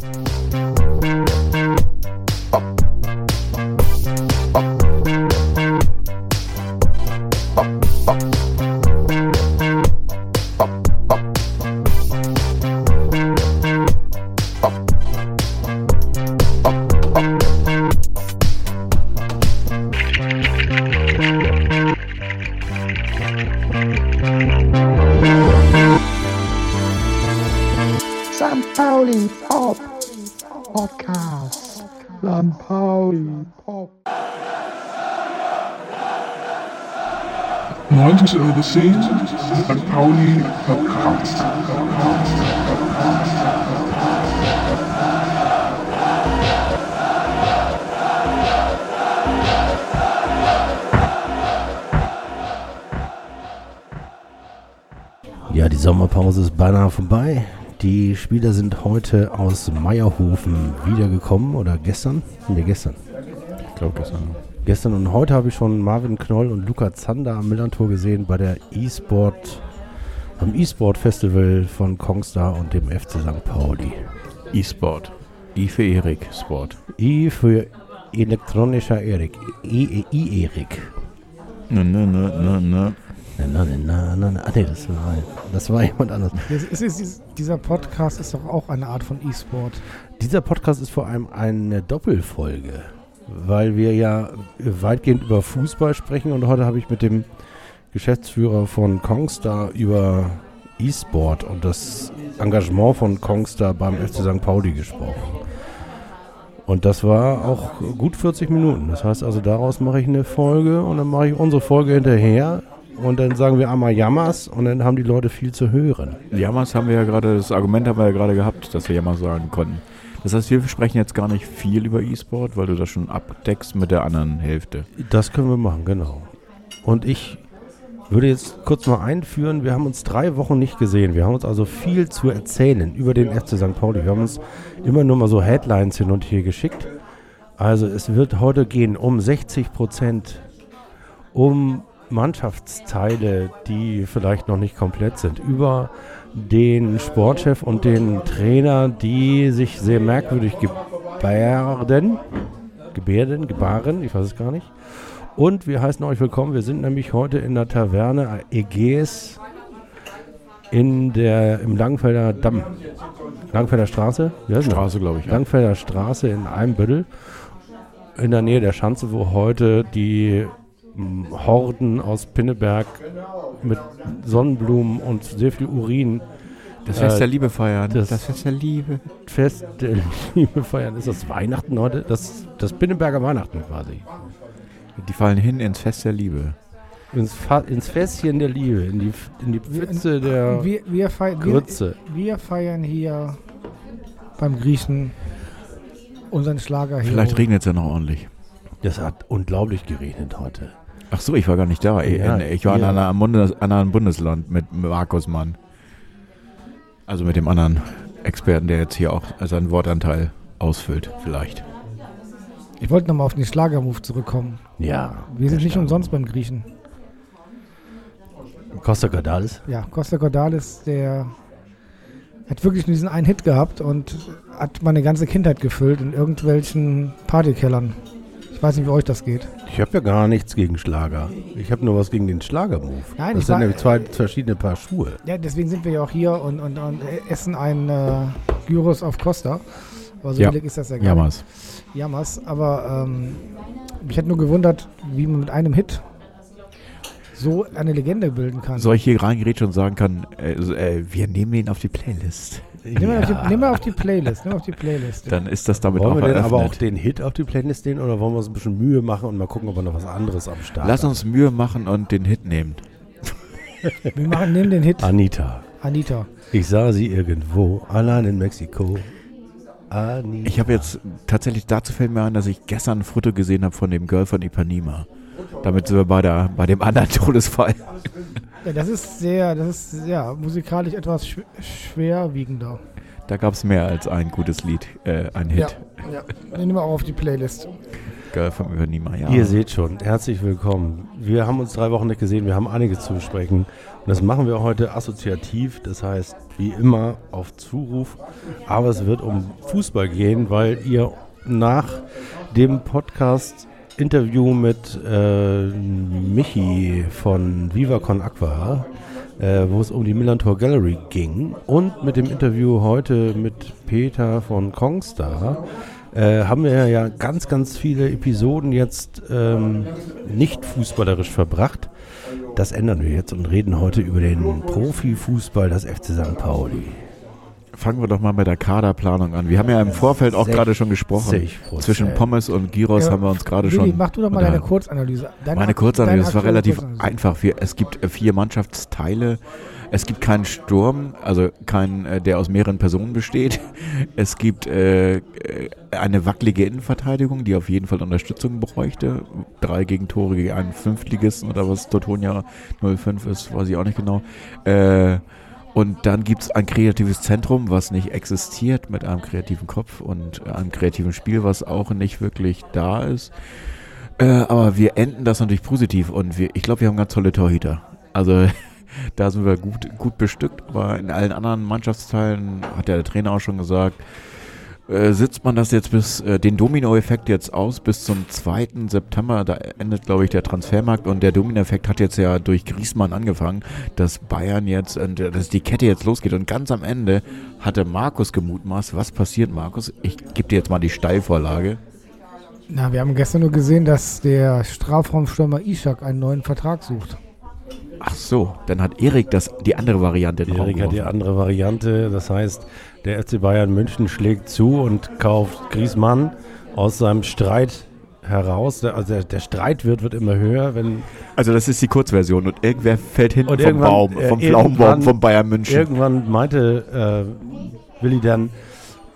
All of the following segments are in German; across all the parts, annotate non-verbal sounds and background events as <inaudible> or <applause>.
St. 90 over scene, St. Pauli Podcast. Ja, die Sommerpause ist beinahe vorbei. Die Spieler sind heute aus Meierhofen wiedergekommen oder gestern? Ne, gestern. Ich glaube gestern. Gestern und heute habe ich schon Marvin Knoll und Luca Zander am Millantor gesehen bei der E-Sport, beim E-Sport Festival von Kongstar und dem FC St. Pauli. E-Sport. I für Erik Sport. E für elektronischer Erik. E, E, I Erik. Ne, ne, ne, ne, ne. Na, na, na, na, na. Ah, nee, das war, das war jemand anderes. Es ist, es ist, dieser Podcast ist doch auch eine Art von E-Sport. Dieser Podcast ist vor allem eine Doppelfolge, weil wir ja weitgehend über Fußball sprechen und heute habe ich mit dem Geschäftsführer von Kongstar über E-Sport und das Engagement von Kongstar beim FC St. Pauli gesprochen. Und das war auch gut 40 Minuten. Das heißt also, daraus mache ich eine Folge und dann mache ich unsere Folge hinterher und dann sagen wir einmal Jammers und dann haben die Leute viel zu hören. Jammers haben wir ja gerade, das Argument haben wir ja gerade gehabt, dass wir Jammers sagen konnten. Das heißt, wir sprechen jetzt gar nicht viel über E-Sport, weil du das schon abdeckst mit der anderen Hälfte. Das können wir machen, genau. Und ich würde jetzt kurz mal einführen, wir haben uns drei Wochen nicht gesehen. Wir haben uns also viel zu erzählen über den FC St. Pauli. Wir haben uns immer nur mal so Headlines hin und her geschickt. Also es wird heute gehen um 60 Prozent, um Mannschaftsteile, die vielleicht noch nicht komplett sind, über den Sportchef und den Trainer, die sich sehr merkwürdig gebärden, gebärden, gebaren, ich weiß es gar nicht. Und wir heißen euch willkommen. Wir sind nämlich heute in der Taverne Ägäis in der, im Langfelder Damm. Langfelder Straße? Straße, glaube ich. Ja. Langfelder Straße in Eimbüttel. In der Nähe der Schanze, wo heute die Horden aus Pinneberg mit Sonnenblumen und sehr viel Urin Das Fest Äh, der Liebe feiern. das- Fest der Liebe. Fest der <laughs> Liebe feiern. Ist das Weihnachten heute? Das, das Pinneberger Weihnachten quasi. Die fallen hin ins Fest der Liebe. Ins, Fa ins Fässchen der Liebe, in die, in die Pfütze der Wir, wir, fei wir, Grütze. wir feiern hier beim Griechen unseren Schlager hier. Vielleicht regnet es ja noch ordentlich. Das hat unglaublich geregnet heute. Ach so, ich war gar nicht da. Ja, ich ich war in einer Bundes anderen Bundesland mit Markus Mann. Also mit dem anderen Experten, der jetzt hier auch seinen Wortanteil ausfüllt, vielleicht. Ich wollte nochmal auf den Schlagermove zurückkommen. Ja. Wir sind nicht umsonst beim Griechen. Costa Cordalis. Ja, Costa Cordalis, der hat wirklich nur diesen einen Hit gehabt und hat meine ganze Kindheit gefüllt in irgendwelchen Partykellern. Ich weiß nicht, wie euch das geht. Ich habe ja gar nichts gegen Schlager. Ich habe nur was gegen den Schlagermove. Nein, das ich sind nämlich zwei verschiedene Paar Schuhe. Ja, deswegen sind wir ja auch hier und, und, und essen ein äh, Gyros auf Costa. Aber so Ja. billig ist das ja gar Jammers. Jammers. Aber ähm, mich hat nur gewundert, wie man mit einem Hit so eine Legende bilden kann. Soll ich hier reingerätschen und sagen kann, äh, äh, wir nehmen ihn auf die Playlist. Nimm mal, auf die, nimm mal auf die Playlist. Nimm mal auf die Playlist. Dann ist das damit Wollen auch wir denn eröffnet. aber auch den Hit auf die Playlist nehmen oder wollen wir uns ein bisschen Mühe machen und mal gucken, ob wir noch was anderes am Start Lass uns Mühe machen und den Hit nehmen. <laughs> Wir machen, nehmen den Hit Anita. Anita. Ich sah sie irgendwo, allein in Mexiko. Anita. Ich habe jetzt tatsächlich dazu fällt mir ein, dass ich gestern ein Foto gesehen habe von dem Girl von Ipanema. Damit sind wir bei, der, bei dem anderen Todesfall. Ja, das ist sehr, das ist ja musikalisch etwas schw schwerwiegender. Da gab es mehr als ein gutes Lied, äh, ein Hit. Ja, ja. Den nehmen wir auch auf die Playlist. Girl von Ipanema, ja. Ihr seht schon, herzlich willkommen. Wir haben uns drei Wochen nicht gesehen, wir haben einiges zu besprechen. Und das machen wir heute assoziativ. Das heißt, wie immer auf Zuruf. Aber es wird um Fußball gehen, weil ihr nach dem Podcast Interview mit äh, Michi von Viva Con Aqua, äh, wo es um die Millantor Gallery ging, und mit dem Interview heute mit Peter von Kongstar, äh, haben wir ja ganz, ganz viele Episoden jetzt ähm, nicht fußballerisch verbracht. Das ändern wir jetzt und reden heute über den Profifußball des FC St. Pauli. Fangen wir doch mal mit der Kaderplanung an. Wir haben ja im Vorfeld auch gerade schon gesprochen. 60%. Zwischen Pommes und Gyros Ja, haben wir uns gerade Willi, schon. mach du doch mal deine. Kurzanalyse. Deine, Meine Kurzanalyse, das war relativ einfach. Es gibt vier Mannschaftsteile. Es gibt keinen Sturm, also keinen, äh, der aus mehreren Personen besteht. Es gibt äh, äh, eine wackelige Innenverteidigung, die auf jeden Fall Unterstützung bräuchte. Drei Gegentore gegen einen Fünftligisten oder was Totonia 05 ist, weiß ich auch nicht genau. Äh, und dann gibt es ein kreatives Zentrum, was nicht existiert mit einem kreativen Kopf und einem kreativen Spiel, was auch nicht wirklich da ist. Äh, aber wir enden das natürlich positiv und wir, ich glaube, wir haben ganz tolle Torhüter. Also <laughs> da sind wir gut, gut bestückt, aber in allen anderen Mannschaftsteilen, hat ja der Trainer auch schon gesagt, äh, sitzt man das jetzt bis äh, den Dominoeffekt jetzt aus bis zum 2. September, da endet glaube ich der Transfermarkt und der Dominoeffekt hat jetzt ja durch Griesmann angefangen, dass Bayern jetzt, äh, dass die Kette jetzt losgeht und ganz am Ende hatte Markus gemutmaßt, was passiert Markus? Ich gebe dir jetzt mal die Steilvorlage. Na, wir haben gestern nur gesehen, dass der Strafraumstürmer Ishak einen neuen Vertrag sucht. Ach so, dann hat Erik das, die andere Variante in den Raum Erik hat die geworfen. andere Variante. Das heißt, der FC Bayern München schlägt zu und kauft Griezmann aus seinem Streit heraus. Der, also der, der Streitwert wird immer höher, wenn Also das ist die Kurzversion und irgendwer fällt hinten Und vom irgendwann, Baum, äh, vom irgendwann- Pflaumenbaum von Bayern München. irgendwann meinte äh, Willi dann,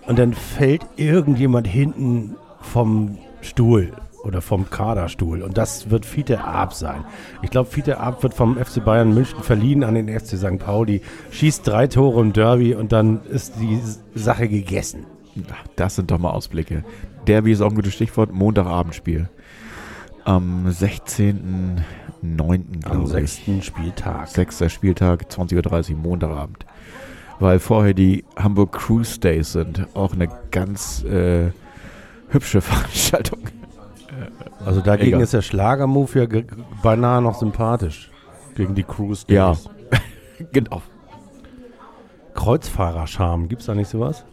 und dann fällt irgendjemand hinten vom Stuhl oder vom Kaderstuhl. Und das wird Fiete Arp sein. Ich glaube, Fiete Arp wird vom FC Bayern München verliehen an den FC St. Pauli, schießt drei Tore im Derby und dann ist die Sache gegessen. Ach, Das sind doch mal Ausblicke. Derby ist auch ein gutes Stichwort, Montagabendspiel. Am 16.09. Am glaube ich. sechsten Spieltag. Sechster Spieltag, 20.30 Uhr, Montagabend. Weil vorher die Hamburg Cruise Days sind. Auch eine ganz äh, hübsche <laughs> Veranstaltung. Also dagegen Egal. ist der Schlagermove ja beinahe noch sympathisch. Gegen die Cruise. Ja. <laughs> genau. Kreuzfahrerscham, gibt's da nicht sowas?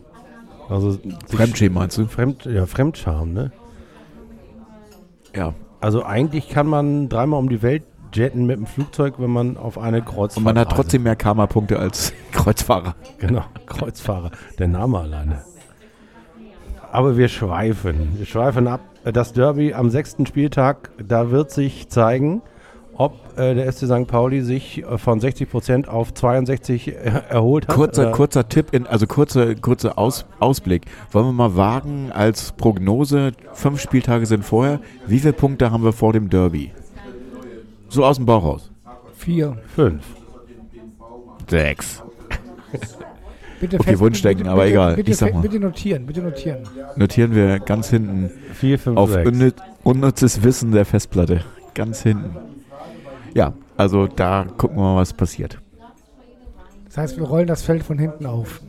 Also Fremdschämen meinst du? Fremd, ja, Fremdscham, ne? Ja. Also eigentlich kann man dreimal um die Welt jetten mit dem Flugzeug, wenn man auf eine Kreuzfahrt Und man hat trotzdem mehr Karma-Punkte als <laughs> Kreuzfahrer. Genau, Kreuzfahrer. Der Name alleine. Aber wir schweifen. Wir schweifen ab. Das Derby am sechsten Spieltag, da wird sich zeigen, ob äh, der FC St. Pauli sich äh, von 60 Prozent auf 62 er erholt hat. Kurzer, Äh, kurzer Tipp, in, also kurzer kurzer Aus, Ausblick. Wollen wir mal wagen als Prognose, fünf Spieltage sind vorher, wie viele Punkte haben wir vor dem Derby? So aus dem Bauch raus. Vier. Fünf. Sechs. Bitte Okay, Wunschdenken, aber bitte, egal. Bitte, Ich sag mal. bitte notieren, bitte notieren. Notieren wir ganz hinten Vier, fünf, auf sechs. unnütz, unnützes Wissen der Festplatte. Ganz hinten. Ja, also da gucken wir mal, was passiert. Das heißt, wir rollen das Feld von hinten auf.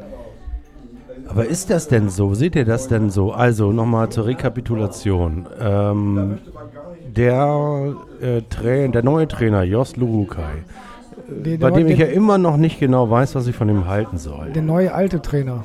Aber ist das denn so? Seht ihr das denn so? Also nochmal zur Rekapitulation. Ähm, der, äh, der neue Trainer, Jos Lurukai, Der, bei der, dem ich ja immer noch nicht genau weiß, was ich von ihm halten soll. der neue alte Trainer.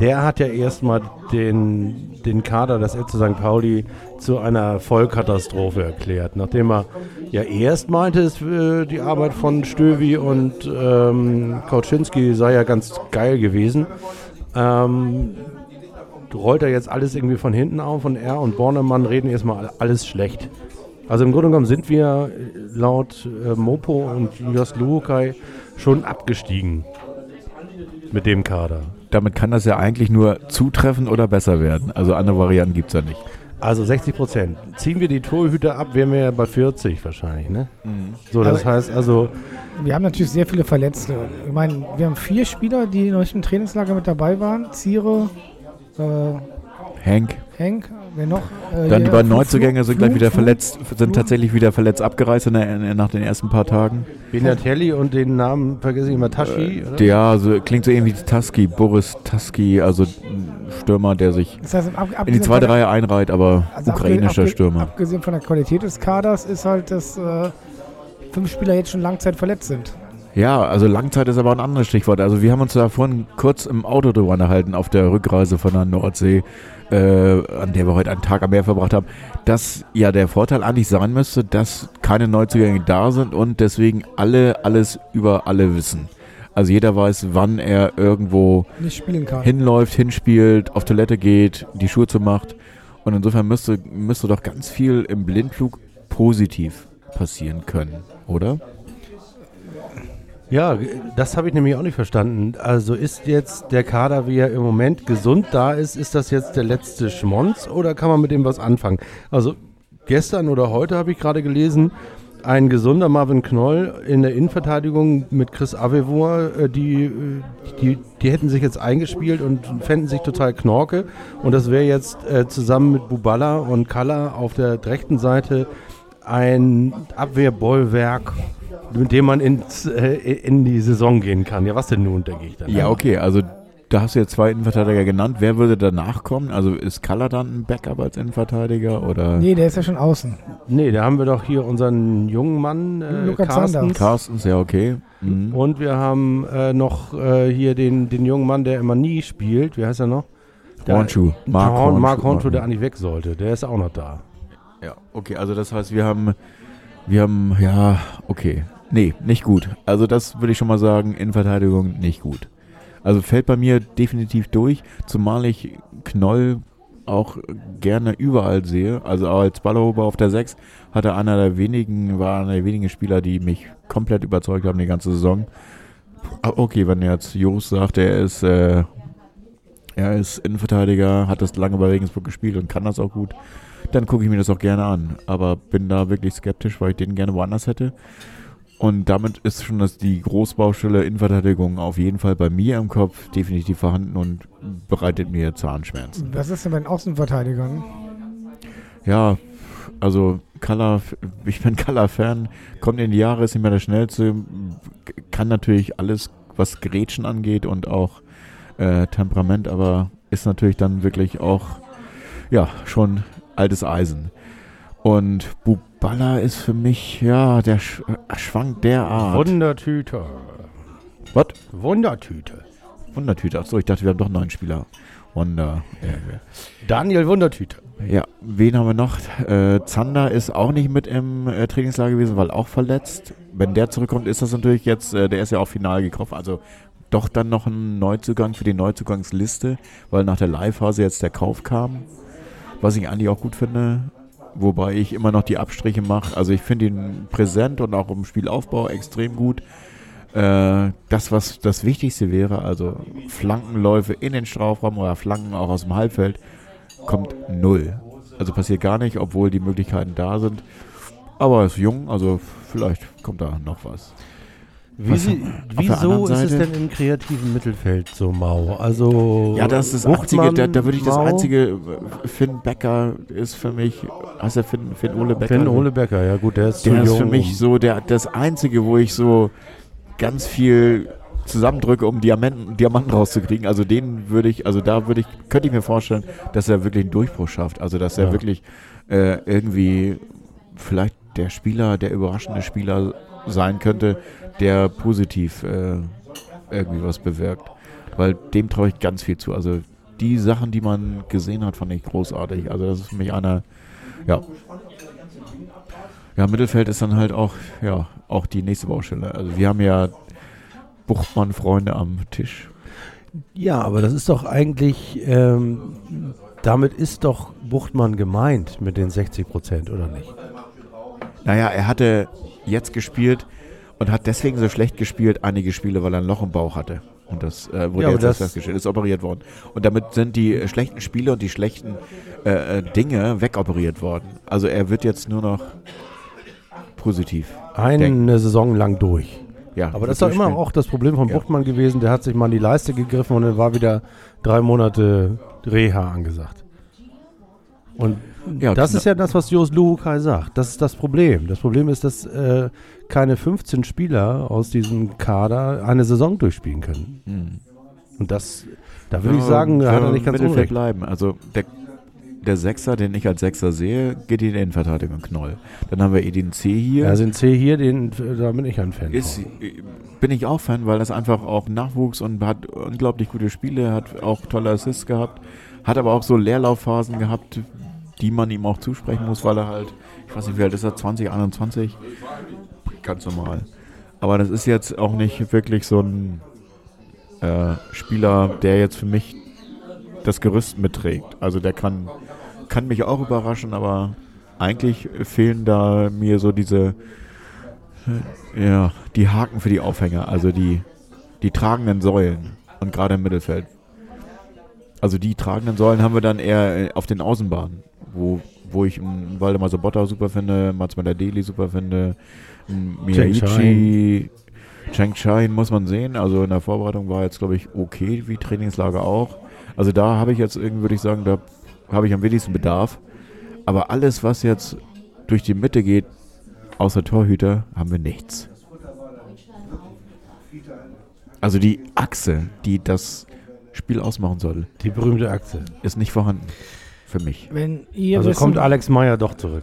Der hat ja erstmal den, den Kader des FC St. Pauli zu einer Vollkatastrophe erklärt, nachdem er ja erst meinte, es, äh, die Arbeit von Stövi und ähm, Kauczynski sei ja ganz geil gewesen. Ähm, rollt er jetzt alles irgendwie von hinten auf und er und Bornemann reden erstmal alles schlecht. Also im Grunde genommen sind wir äh, laut äh, Mopo und Jos Luhukai schon abgestiegen mit dem Kader. Damit kann das ja eigentlich nur zutreffen oder besser werden. Also andere Varianten gibt es ja nicht. Also 60 Prozent. Ziehen wir die Torhüter ab, wären wir ja bei 40 wahrscheinlich, ne? So, das Aber- heißt also, Wir haben natürlich sehr viele Verletzte. Ich meine, wir haben vier Spieler, die in euch im Trainingslager mit dabei waren. Ziere, äh, Hank Henk, wer noch? Äh, Dann die beiden Neuzugänge sind gleich wieder verletzt, sind tatsächlich wieder verletzt abgereist in der, nach den ersten paar Tagen. Benatelli und den Namen vergesse ich immer, Tashi, oder? Ja, so, klingt so irgendwie wie Taski, Boris Taski, also ein Stürmer, der sich Das heißt, ab, in die abgesehen zweite Reihe einreiht, aber also ukrainischer abge- Stürmer. Abgesehen von der Qualität des Kaders ist halt, dass äh, fünf Spieler jetzt schon Langzeit verletzt sind. Ja, also Langzeit ist aber ein anderes Stichwort. Also wir haben uns da vorhin kurz im Auto drüber unterhalten auf der Rückreise von der Nordsee, äh, an der wir heute einen Tag am Meer verbracht haben, dass ja der Vorteil eigentlich sein müsste, dass keine Neuzugänge da sind und deswegen alle alles über alle wissen. Also jeder weiß, wann er irgendwo hinläuft, hinspielt, auf Toilette geht, die Schuhe zumacht. Und insofern müsste, müsste doch ganz viel im Blindflug positiv passieren können, oder? Ja, das habe ich nämlich auch nicht verstanden. Also ist jetzt der Kader, wie er im Moment gesund da ist, ist das jetzt der letzte Schmonz oder kann man mit dem was anfangen? Also gestern oder heute habe ich gerade gelesen, ein gesunder Marvin Knoll in der Innenverteidigung mit Chris Avevor, äh, die, äh, die, die hätten sich jetzt eingespielt und fänden sich total knorke. Und das wäre jetzt äh, zusammen mit Bubala und Kalla auf der rechten Seite ein Abwehrbollwerk, mit dem man ins, äh, in die Saison gehen kann. Ja, was denn nun, denke ich dann. Ja, okay, also da hast du jetzt zwei Innenverteidiger genannt. Wer würde danach kommen? Also ist Kaller dann ein Backup als Innenverteidiger oder Nee, der ist ja schon außen. Nee, da haben wir doch hier unseren jungen Mann, äh, Lukas Carstens. Sanders. Carstens? Ja, okay. Mhm. Und wir haben äh, noch äh, hier den, den jungen Mann, der immer nie spielt. Wie heißt er noch? Der- Hornschuh. Mark, Horn, Mark Hornschuh. Hornschuh, der eigentlich weg sollte. Der ist auch noch da. Ja, okay, also das heißt, wir haben, wir haben, ja, okay. Nee, nicht gut. Also das würde ich schon mal sagen, Innenverteidigung nicht gut. Also fällt bei mir definitiv durch, zumal ich Knoll auch gerne überall sehe. Also auch als Ballerober auf der 6 hat er einer der wenigen, war einer der wenigen Spieler, die mich komplett überzeugt haben die ganze Saison. Ah, Okay, wenn jetzt Jos sagt, er ist, äh, er ist Innenverteidiger, hat das lange bei Regensburg gespielt und kann das auch gut, dann gucke ich mir das auch gerne an. Aber bin da wirklich skeptisch, weil ich den gerne woanders hätte. Und damit ist schon das, die Großbaustelle Innenverteidigung auf jeden Fall bei mir im Kopf definitiv vorhanden und bereitet mir Zahnschmerzen. Was ist denn bei den Außenverteidigern? Ja, also Kalla, ich bin Kalla-Fan, kommt in die Jahre, ist nicht mehr der schnellste, kann natürlich alles, was Grätschen angeht und auch äh, Temperament, aber ist natürlich dann wirklich auch, ja, schon altes Eisen. Und Buballa ist für mich, ja, der sch äh, schwankt derart. Wundertüte. Was? Wundertüte. Wundertüte. Achso, ich dachte, wir haben doch neun Spieler. Wunder. Ja. Daniel Wundertüte. Ja, wen haben wir noch? Äh, Zander ist auch nicht mit im äh, Trainingslager gewesen, weil auch verletzt. Wenn der zurückkommt, ist das natürlich jetzt, äh, der ist ja auch final gekauft. Also doch dann noch ein Neuzugang für die Neuzugangsliste, weil nach der Live-Phase jetzt der Kauf kam. Was ich eigentlich auch gut finde. Wobei ich immer noch die Abstriche mache. Also ich finde ihn präsent und auch im Spielaufbau extrem gut. Äh, das, was das Wichtigste wäre, also Flankenläufe in den Strafraum oder Flanken auch aus dem Halbfeld, kommt null. Also passiert gar nicht, obwohl die Möglichkeiten da sind. Aber er ist jung, also vielleicht kommt da noch was. Wie sie, der wieso ist es denn im kreativen Mittelfeld so mau? Also Ja, das ist das einzige, da, da würde ich das mau? einzige, äh, Finn Becker ist für mich, heißt er Finn, Finn Ole Becker? Finn Ole Becker, ja gut, der ist Der ist für mich so der, das einzige, wo ich so ganz viel zusammendrücke, um Diamanten, Diamanten rauszukriegen. Also den würde ich, also da würde ich, könnte ich mir vorstellen, dass er wirklich einen Durchbruch schafft. Also dass er Ja. wirklich äh, irgendwie vielleicht der Spieler, der überraschende Spieler sein könnte, der positiv äh, irgendwie was bewirkt. Weil dem traue ich ganz viel zu. Also die Sachen, die man gesehen hat, fand ich großartig. Also das ist für mich einer, ja. Ja, Mittelfeld ist dann halt auch, ja, auch die nächste Baustelle. Also wir haben ja Buchtmann-Freunde am Tisch. Ja, aber das ist doch eigentlich, ähm, damit ist doch Buchtmann gemeint mit den 60 Prozent, oder nicht? Naja, er hatte jetzt gespielt und hat deswegen so schlecht gespielt, einige Spiele, weil er ein Loch im Bauch hatte. Und das äh, wurde Ja, jetzt das- festgestellt, ist operiert worden. Und damit sind die schlechten Spiele und die schlechten äh, äh, Dinge wegoperiert worden. Also er wird jetzt nur noch positiv. Eine Saison lang durch. Ja, Aber das ist doch immer auch das Problem von Ja. Buchtmann gewesen. Der hat sich mal in die Leiste gegriffen und dann war wieder drei Monate Reha angesagt. Und Ja, das ist ja das, was Jos Luhukai sagt. Das ist das Problem. Das Problem ist, dass äh, keine 15 Spieler aus diesem Kader eine Saison durchspielen können. Hm. Und das, da würde ich sagen, Wenn hat er nicht ganz Mittelfeld unrecht. bleiben. Also der, der Sechser, den ich als Sechser sehe, geht in die Innenverteidigung Knoll. Dann haben wir Edin C hier. Ja, sind C hier, den, da bin ich ein Fan ist, bin ich auch Fan, weil das einfach auch Nachwuchs und hat unglaublich gute Spiele, hat auch tolle Assists gehabt, hat aber auch so Leerlaufphasen gehabt, die man ihm auch zusprechen muss, weil er halt, ich weiß nicht, wie alt ist er, 20, 21? Ganz normal. Aber das ist jetzt auch nicht wirklich so ein äh, Spieler, der jetzt für mich das Gerüst mitträgt. Also der kann, kann mich auch überraschen, aber eigentlich fehlen da mir so diese ja, die Haken für die Aufhänger, also die, die tragenden Säulen und gerade im Mittelfeld. Also die tragenden Säulen haben wir dann eher äh, auf den Außenbahnen, wo, wo ich einen Waldemar Sobotta super finde, Mats Deli super finde, Miyaichi, Cheng Chain muss man sehen. Also in der Vorbereitung war jetzt, glaube ich, okay, wie Trainingslager auch. Also da habe ich jetzt irgendwie, würde ich sagen, da habe ich am wenigsten Bedarf. Aber alles, was jetzt durch die Mitte geht, außer Torhüter, haben wir nichts. Also die Achse, die das Spiel ausmachen soll, Die berühmte Achse. ist nicht vorhanden. Für mich. Wenn ihr Also wissen, kommt Alex Meyer doch zurück.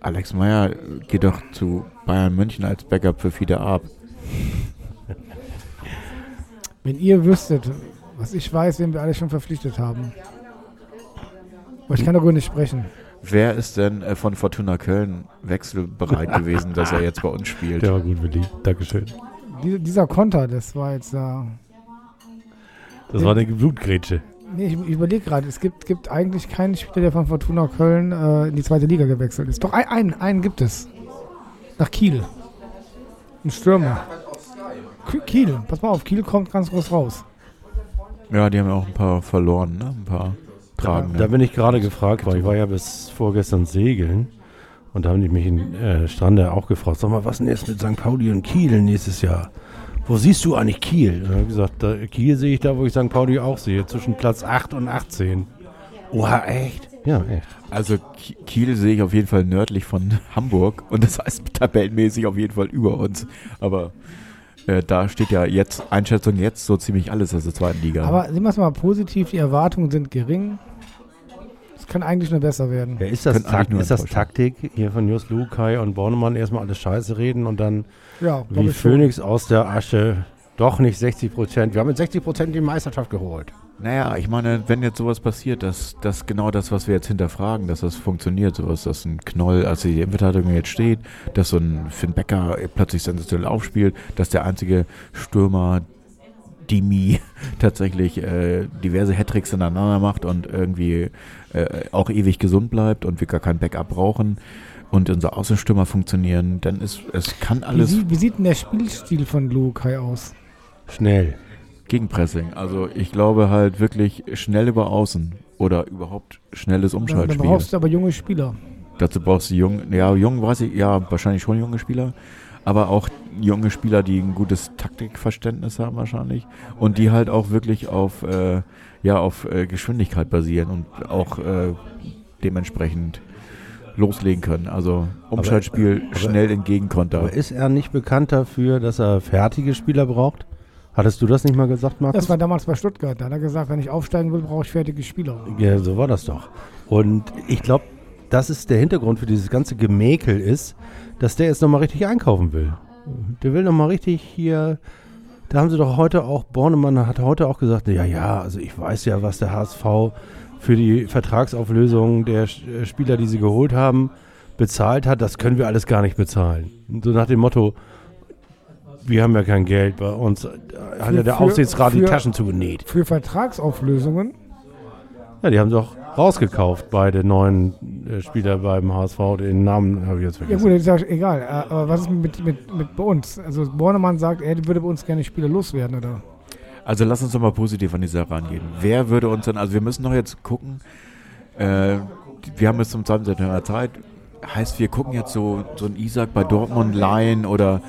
Alex Meyer geht doch zu Bayern München als Backup für Fiete Ab. wenn ihr wüsstet, was ich weiß, wen wir alle schon verpflichtet haben. Aber ich kann darüber nicht sprechen. Wer ist denn äh, von Fortuna Köln wechselbereit <laughs> gewesen, dass er jetzt bei uns spielt? Der war gut, Willi. Dankeschön. Die, dieser Konter, das war jetzt da. Das war eine Blutgrätsche. Nee, ich, überlege gerade, es gibt, gibt eigentlich keinen Spieler, der von Fortuna Köln äh, in die zweite Liga gewechselt ist. Doch ein, einen, einen gibt es. Nach Kiel. Ein Stürmer. Kiel, pass mal auf, Kiel kommt ganz groß raus. Ja, die haben ja auch ein paar verloren, ne? Ein paar tragende. Da bin ich gerade gefragt, weil ich war ja bis vorgestern segeln. Und da haben die mich in äh, Strande auch gefragt, sag mal, was denn jetzt mit St. Pauli und Kiel nächstes Jahr? Wo siehst du eigentlich Kiel? Und dann habe ich gesagt, da, Kiel sehe ich da, wo ich St. Pauli auch sehe, zwischen Platz 8 und 18. Oha, echt? Ja, echt. Also Ki- Kiel sehe ich auf jeden Fall nördlich von <laughs> Hamburg und das heißt tabellenmäßig auf jeden Fall über uns. Aber äh, da steht ja jetzt, Einschätzung jetzt, so ziemlich alles aus der zweiten Liga. Aber sehen wir es mal positiv, die Erwartungen sind gering. Kann eigentlich nur besser werden. Ja, ist das, Takt, ist das. Taktik hier von Just Lukai und Bornemann erstmal alles Scheiße reden und dann Ja, wie ich schon. Phoenix aus der Asche doch nicht 60 Prozent. Wir haben mit 60 Prozent die Meisterschaft geholt. Naja, ich meine, wenn jetzt sowas passiert, dass, dass genau das, was wir jetzt hinterfragen, dass das funktioniert, sowas, dass ein Knoll, als die Innenverteidigung jetzt steht, dass so ein Finn Becker plötzlich sensationell aufspielt, dass der einzige Stürmer Dimi <laughs> tatsächlich äh, diverse Hattricks ineinander macht und irgendwie äh, auch ewig gesund bleibt und wir gar kein Backup brauchen und unser Außenstürmer funktionieren, dann ist es kann Wie, alles sie- wie sieht denn der Spielstil von Lukai aus? Schnell. Gegenpressing. Also ich glaube halt wirklich schnell über Außen oder überhaupt schnelles Dann, dann Umschaltspiel. brauchst du aber junge Spieler. Dazu brauchst du jung, ja, jung weiß ich, ja, wahrscheinlich schon junge Spieler, aber auch junge Spieler, die ein gutes Taktikverständnis haben wahrscheinlich und die halt auch wirklich auf, äh, ja, auf äh, Geschwindigkeit basieren und auch äh, dementsprechend loslegen können. Also Umschaltspiel aber- schnell entgegenkonter. Aber ist er nicht bekannt dafür, dass er fertige Spieler braucht? Hattest du das nicht mal gesagt, Markus? Das war damals bei Stuttgart. Da hat er gesagt, wenn ich aufsteigen will, brauche ich fertige Spieler. Ja, so war das doch. Und ich glaube, das ist der Hintergrund für dieses ganze Gemäkel ist, dass der jetzt nochmal richtig einkaufen will. Der will nochmal richtig hier. Da haben sie doch heute auch, Bornemann hat heute auch gesagt, ja, ja, also ich weiß ja, was der HSV für die Vertragsauflösung der äh, Spieler, die sie geholt haben, bezahlt hat. Das können wir alles gar nicht bezahlen. So nach dem Motto, wir haben ja kein Geld bei uns. äh, Hat Für- ja der für- Aufsichtsrat die für- Taschen zugenäht. Für Vertragsauflösungen, Ja, die haben sie auch rausgekauft, beide neuen äh, Spieler beim HSV. Den Namen habe ich jetzt ja vergessen. gut, das ist ja egal. Äh, Aber was ist mit, mit, mit bei uns? Also Bornemann sagt, er würde bei uns gerne Spieler loswerden, oder? Also lass uns doch mal positiv an die Sache rangehen. Wer würde uns denn, also wir müssen doch jetzt gucken, äh, wir haben bis zum 20. September Zeit, heißt wir gucken jetzt so, so ein Isaac bei Dortmund leihen oder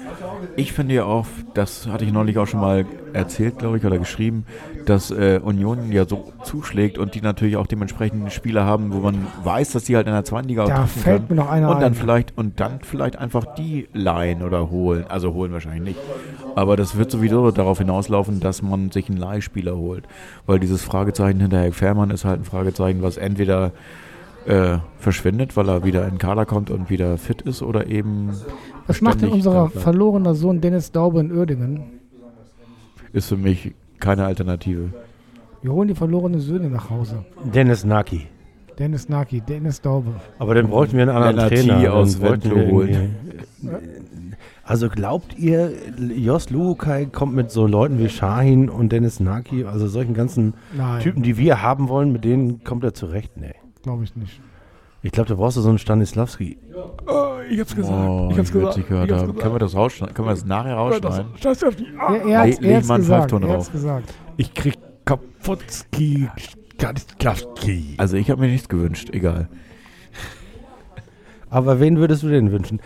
Ich finde ja auch, das hatte ich neulich auch schon mal erzählt, glaube ich, oder geschrieben, dass äh, Union ja so zuschlägt und die natürlich auch dementsprechend Spieler haben, wo man weiß, dass die halt in der zweiten Liga auch Da treffen fällt können. mir noch einer und dann ein. vielleicht und dann vielleicht einfach die leihen oder holen. Also holen wahrscheinlich nicht. Aber das wird sowieso darauf hinauslaufen, dass man sich einen Leihspieler holt. Weil dieses Fragezeichen hinter Herr Fährmann ist halt ein Fragezeichen, was entweder äh, verschwindet, weil er wieder in den Kader kommt und wieder fit ist oder eben Was macht denn unser verlorener Sohn Dennis Daube in Uerdingen? ist für mich keine Alternative. Wir holen die verlorenen Söhne nach Hause. Dennis Naki. Dennis Naki, Dennis Daube. Aber dann bräuchten wir einen anderen Lennart Trainer. Aus Venlo irgendwie- Also glaubt ihr, Jos Luhukai kommt mit so Leuten wie Shahin und Dennis Naki, also solchen ganzen Nein, Typen, die wir haben wollen, mit denen kommt er zurecht? Nee. Glaube ich nicht. Ich glaube, da brauchst du so einen Stanislavski. ich hab's Oh, ich witzig gehört haben. Können wir das rausschneiden? Können wir das nachher rausschneiden? Er, er, Leg- hat's- leg er hat's mal einen gesagt. Er hat's gesagt. Ich krieg Kaputski, Stanislavski. Also ich habe mir nichts gewünscht, egal. Aber wen würdest du denn wünschen?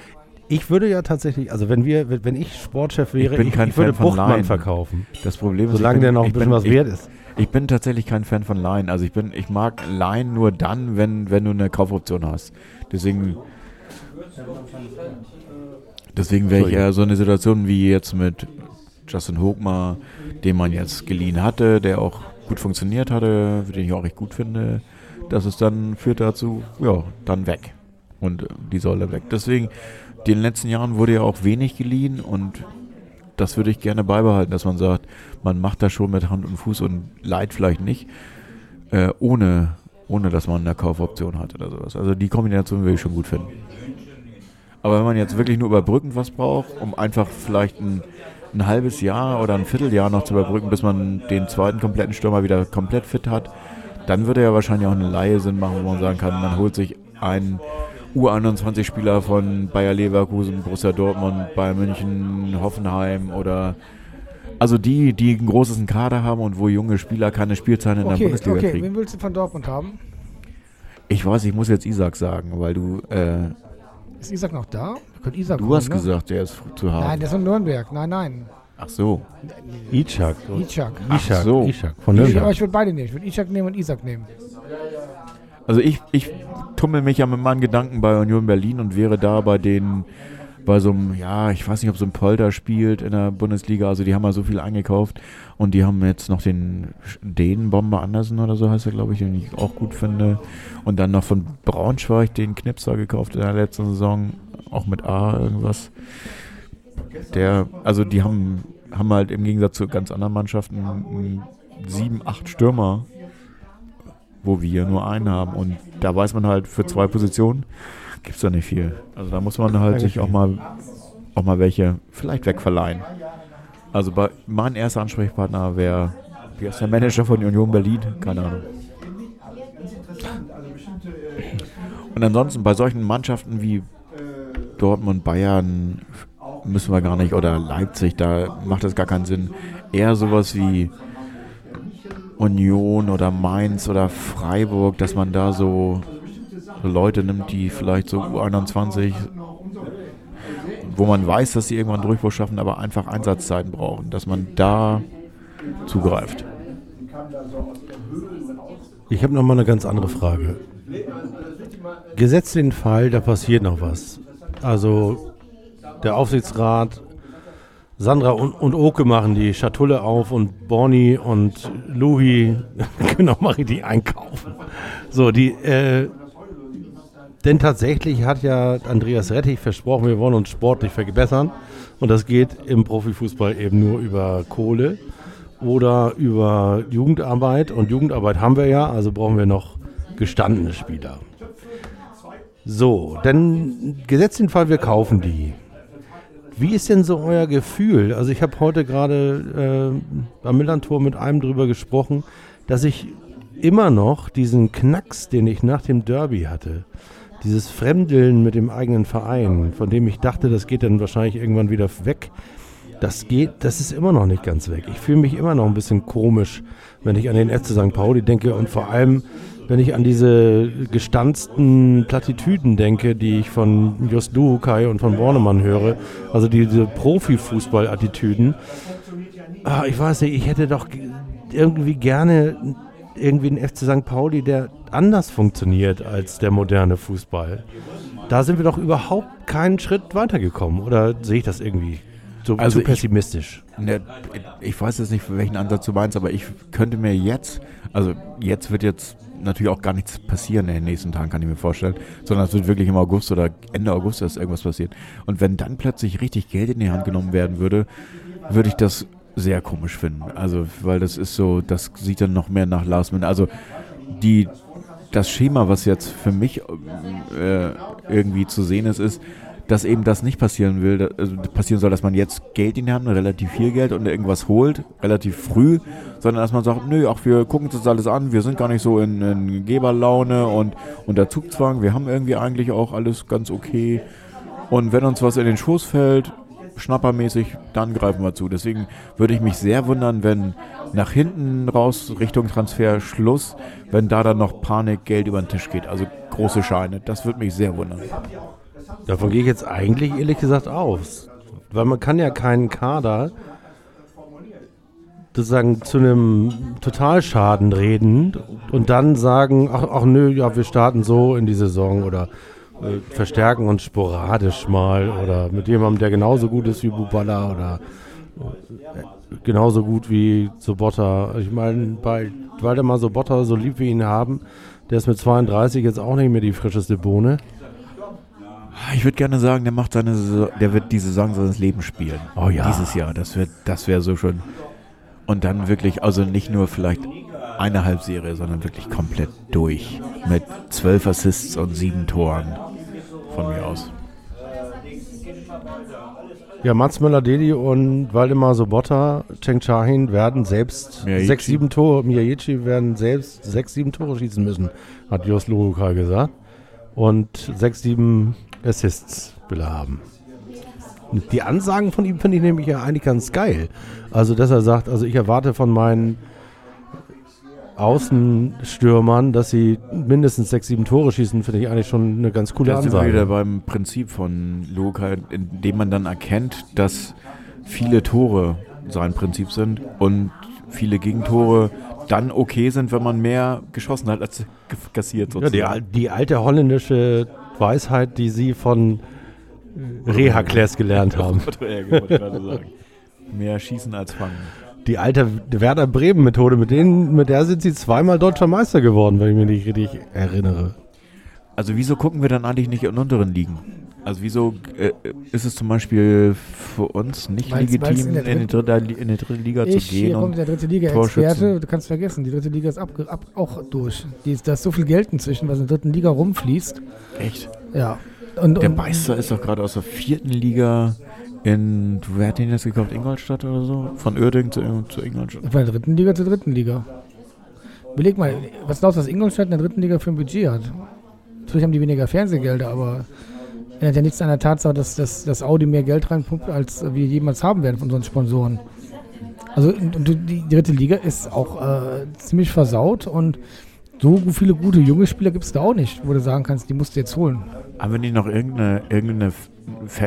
Ich würde ja tatsächlich, also wenn wir, wenn ich Sportchef wäre, bin kein ich würde Fan von Buchtmann Laien. verkaufen. Das Problem ist, Solange ich bin, der noch ein ich bisschen bin, was ich, wert ist. Ich bin tatsächlich kein Fan von Laien. Also ich bin, ich mag Laien nur dann, wenn, wenn du eine Kaufoption hast. Deswegen, deswegen wäre ich eher so eine Situation wie jetzt mit Justin Hochmar, den man jetzt geliehen hatte, der auch gut funktioniert hatte, den ich auch recht gut finde. Das ist dann führt dazu, ja, dann weg. Und äh, die dann weg. Deswegen, in den letzten Jahren wurde ja auch wenig geliehen und das würde ich gerne beibehalten, dass man sagt, man macht das schon mit Hand und Fuß und leiht vielleicht nicht, äh, ohne, ohne dass man eine Kaufoption hat oder sowas. Also die Kombination würde ich schon gut finden. Aber wenn man jetzt wirklich nur überbrückend was braucht, um einfach vielleicht ein, ein halbes Jahr oder ein Vierteljahr noch zu überbrücken, bis man den zweiten kompletten Stürmer wieder komplett fit hat, dann würde ja wahrscheinlich auch eine Laie Sinn machen, wo man sagen kann, man holt sich einen U21-Spieler von Bayer Leverkusen, Borussia Dortmund, Bayern München, Hoffenheim oder also die, die ein großes Kader haben und wo junge Spieler keine Spielzeit in der Okay, Bundesliga okay. kriegen. Wen willst du von Dortmund haben? Ich weiß, ich muss jetzt Isaac sagen, weil du äh, Ist Isaac noch da? Wir können Isaac du holen, hast ne? gesagt, der ist zu haben. Nein, der ist in Nürnberg. Nein, nein. Ach so. Ichak. Ishak. Ichak, so. Ichak von Ich, aber Nürnberg. ich würde beide nehmen. Ich würde Ishak nehmen und Isaac nehmen. Also ich, ich tummel mich ja mit meinen Gedanken bei Union Berlin und wäre da bei den, bei so einem, ja, ich weiß nicht, ob so ein Polter spielt in der Bundesliga, also die haben ja so viel eingekauft und die haben jetzt noch den Dänen-Bomber Andersen oder so heißt er, glaube ich, den ich auch gut finde. Und dann noch von Braunschweig den Knipser gekauft in der letzten Saison, auch mit A irgendwas. Der, also die haben, haben halt im Gegensatz zu ganz anderen Mannschaften sieben, acht Stürmer wo wir nur einen haben. Und da weiß man halt, für zwei Positionen gibt es da nicht viel. Also da muss man halt sich auch mal, auch mal welche vielleicht wegverleihen. Also bei, mein erster Ansprechpartner wäre, wie heißt der Manager von Union Berlin? Keine Ahnung. Und ansonsten bei solchen Mannschaften wie Dortmund, Bayern müssen wir gar nicht, oder Leipzig, da macht das gar keinen Sinn. Eher sowas wie Union oder Mainz oder Freiburg, dass man da so Leute nimmt, die vielleicht so U21, wo man weiß, dass sie irgendwann Durchbruch schaffen, aber einfach Einsatzzeiten brauchen, dass man da zugreift. Ich habe noch mal eine ganz andere Frage. Gesetzt den Fall, da passiert noch was. Also der Aufsichtsrat, Sandra und, und Oke machen die Schatulle auf und Borny und Louis können auch mal richtig einkaufen. So, die, äh, denn tatsächlich hat ja Andreas Rettich versprochen, wir wollen uns sportlich verbessern. Und das geht im Profifußball eben nur über Kohle oder über Jugendarbeit. Und Jugendarbeit haben wir ja, also brauchen wir noch gestandene Spieler. So, dann gesetzt den Fall, wir kaufen die. Wie ist denn so euer Gefühl? Also ich habe heute gerade äh, beim Millantor mit einem drüber gesprochen, dass ich immer noch diesen Knacks, den ich nach dem Derby hatte, dieses Fremdeln mit dem eigenen Verein, von dem ich dachte, das geht dann wahrscheinlich irgendwann wieder weg, das geht, das ist immer noch nicht ganz weg. Ich fühle mich immer noch ein bisschen komisch, wenn ich an den FC St. Pauli denke und vor allem, wenn ich an diese gestanzten Plattitüden denke, die ich von Just Duhukai und von Bornemann höre, also diese Profifußball-Attitüden. Ah, ich weiß nicht, ich hätte doch ge- irgendwie gerne irgendwie einen FC St. Pauli, der anders funktioniert als der moderne Fußball. Da sind wir doch überhaupt keinen Schritt weitergekommen. Oder sehe ich das irgendwie so Also zu ich- pessimistisch? Ne, ich weiß jetzt nicht, für welchen Ansatz du meinst, aber ich könnte mir jetzt, also jetzt wird jetzt natürlich auch gar nichts passieren in den nächsten Tagen, kann ich mir vorstellen, sondern es wird wirklich im August oder Ende August erst irgendwas passieren. Und wenn dann plötzlich richtig Geld in die Hand genommen werden würde, würde ich das sehr komisch finden. Also, weil das ist so, das sieht dann noch mehr nach Last Minute. Also, die, das Schema, was jetzt für mich äh, irgendwie zu sehen ist, ist, dass eben das nicht passieren will, also passieren soll, dass man jetzt Geld in die Hand relativ viel Geld und irgendwas holt, relativ früh, sondern dass man sagt, nö, ach, wir gucken uns das alles an, wir sind gar nicht so in, in Geberlaune und unter Zugzwang, wir haben irgendwie eigentlich auch alles ganz okay und wenn uns was in den Schoß fällt, schnappermäßig, dann greifen wir zu. Deswegen würde ich mich sehr wundern, wenn nach hinten raus Richtung Transfer Schluss, wenn da dann noch Panik, Geld über den Tisch geht, also große Scheine, das würde mich sehr wundern. Davon gehe ich jetzt eigentlich ehrlich gesagt aus. Weil man kann ja keinen Kader sozusagen zu einem Totalschaden reden und dann sagen, ach, ach nö, ja, wir starten so in die Saison oder äh, verstärken uns sporadisch mal oder mit jemandem, der genauso gut ist wie Bubala oder äh, genauso gut wie Sobotta. Ich meine, bei Waldemar Sobotta, so lieb wir ihn haben, der ist mit 32 jetzt auch nicht mehr die frischeste Bohne. Ich würde gerne sagen, der macht seine Saison, der wird die Saison seines Lebens spielen. Oh ja. Dieses Jahr, das wird, das wäre so schon. Und dann wirklich, also nicht nur vielleicht eine Halbserie, sondern wirklich komplett durch. Mit zwölf Assists und sieben Toren. Von mir aus. Ja, Mats Möller-Deli und Waldemar Sobotta, Cheng Chahin werden selbst Miyagichi. sechs, sieben Tore, Miyagichi werden selbst sechs, sieben Tore schießen müssen, hat Jos Luruka gesagt. Und sechs, sieben Assists will er haben. Die Ansagen von ihm finde ich nämlich ja eigentlich ganz geil. Also, dass er sagt, also ich erwarte von meinen Außenstürmern, dass sie mindestens sechs, sieben Tore schießen, finde ich eigentlich schon eine ganz coole Da sind wir wieder Ansage. beim Prinzip von Luca, indem man dann erkennt, dass viele Tore sein Prinzip sind und viele Gegentore dann okay sind, wenn man mehr geschossen hat, als kassiert Ja, die, sozusagen. die alte holländische Weisheit, die sie von Rehakles gelernt <laughs> haben. Mehr schießen als fangen. Die alte Werder Bremen Methode, mit, denen, mit der sind sie zweimal deutscher Meister geworden, wenn ich mich nicht richtig erinnere. Also wieso gucken wir dann eigentlich nicht in unteren Ligen? Also wieso äh, ist es zum Beispiel für uns nicht Weil's- weil's legitim, in der in, die dritte, in die dritte Liga Ich, zu hier gehen? kommt Und der dritte. Liga-Experte. Du kannst vergessen, die dritte Liga ist ab, ab, auch durch. Die ist, da ist so viel Geld inzwischen, was in der dritten Liga rumfließt. echt? Ja. Und, Der Meister ist doch gerade aus der vierten Liga in, wer hat den jetzt gekauft? Ingolstadt oder so? Von Uerdingen zu, zu Ingolstadt. Von der dritten Liga zur dritten Liga. Überleg mal, was glaubst du, was Ingolstadt in der dritten Liga für ein Budget hat? Natürlich haben die weniger Fernsehgelder, aber er hat ja nichts an der Tatsache, dass, dass, dass Audi mehr Geld reinpumpt, als wir jemals haben werden von unseren Sponsoren. Also die dritte Liga ist auch äh, ziemlich versaut und so viele gute junge Spieler gibt es da auch nicht, wo du sagen kannst, die musst du jetzt holen. Haben wir nicht noch irgendeine, irgendeine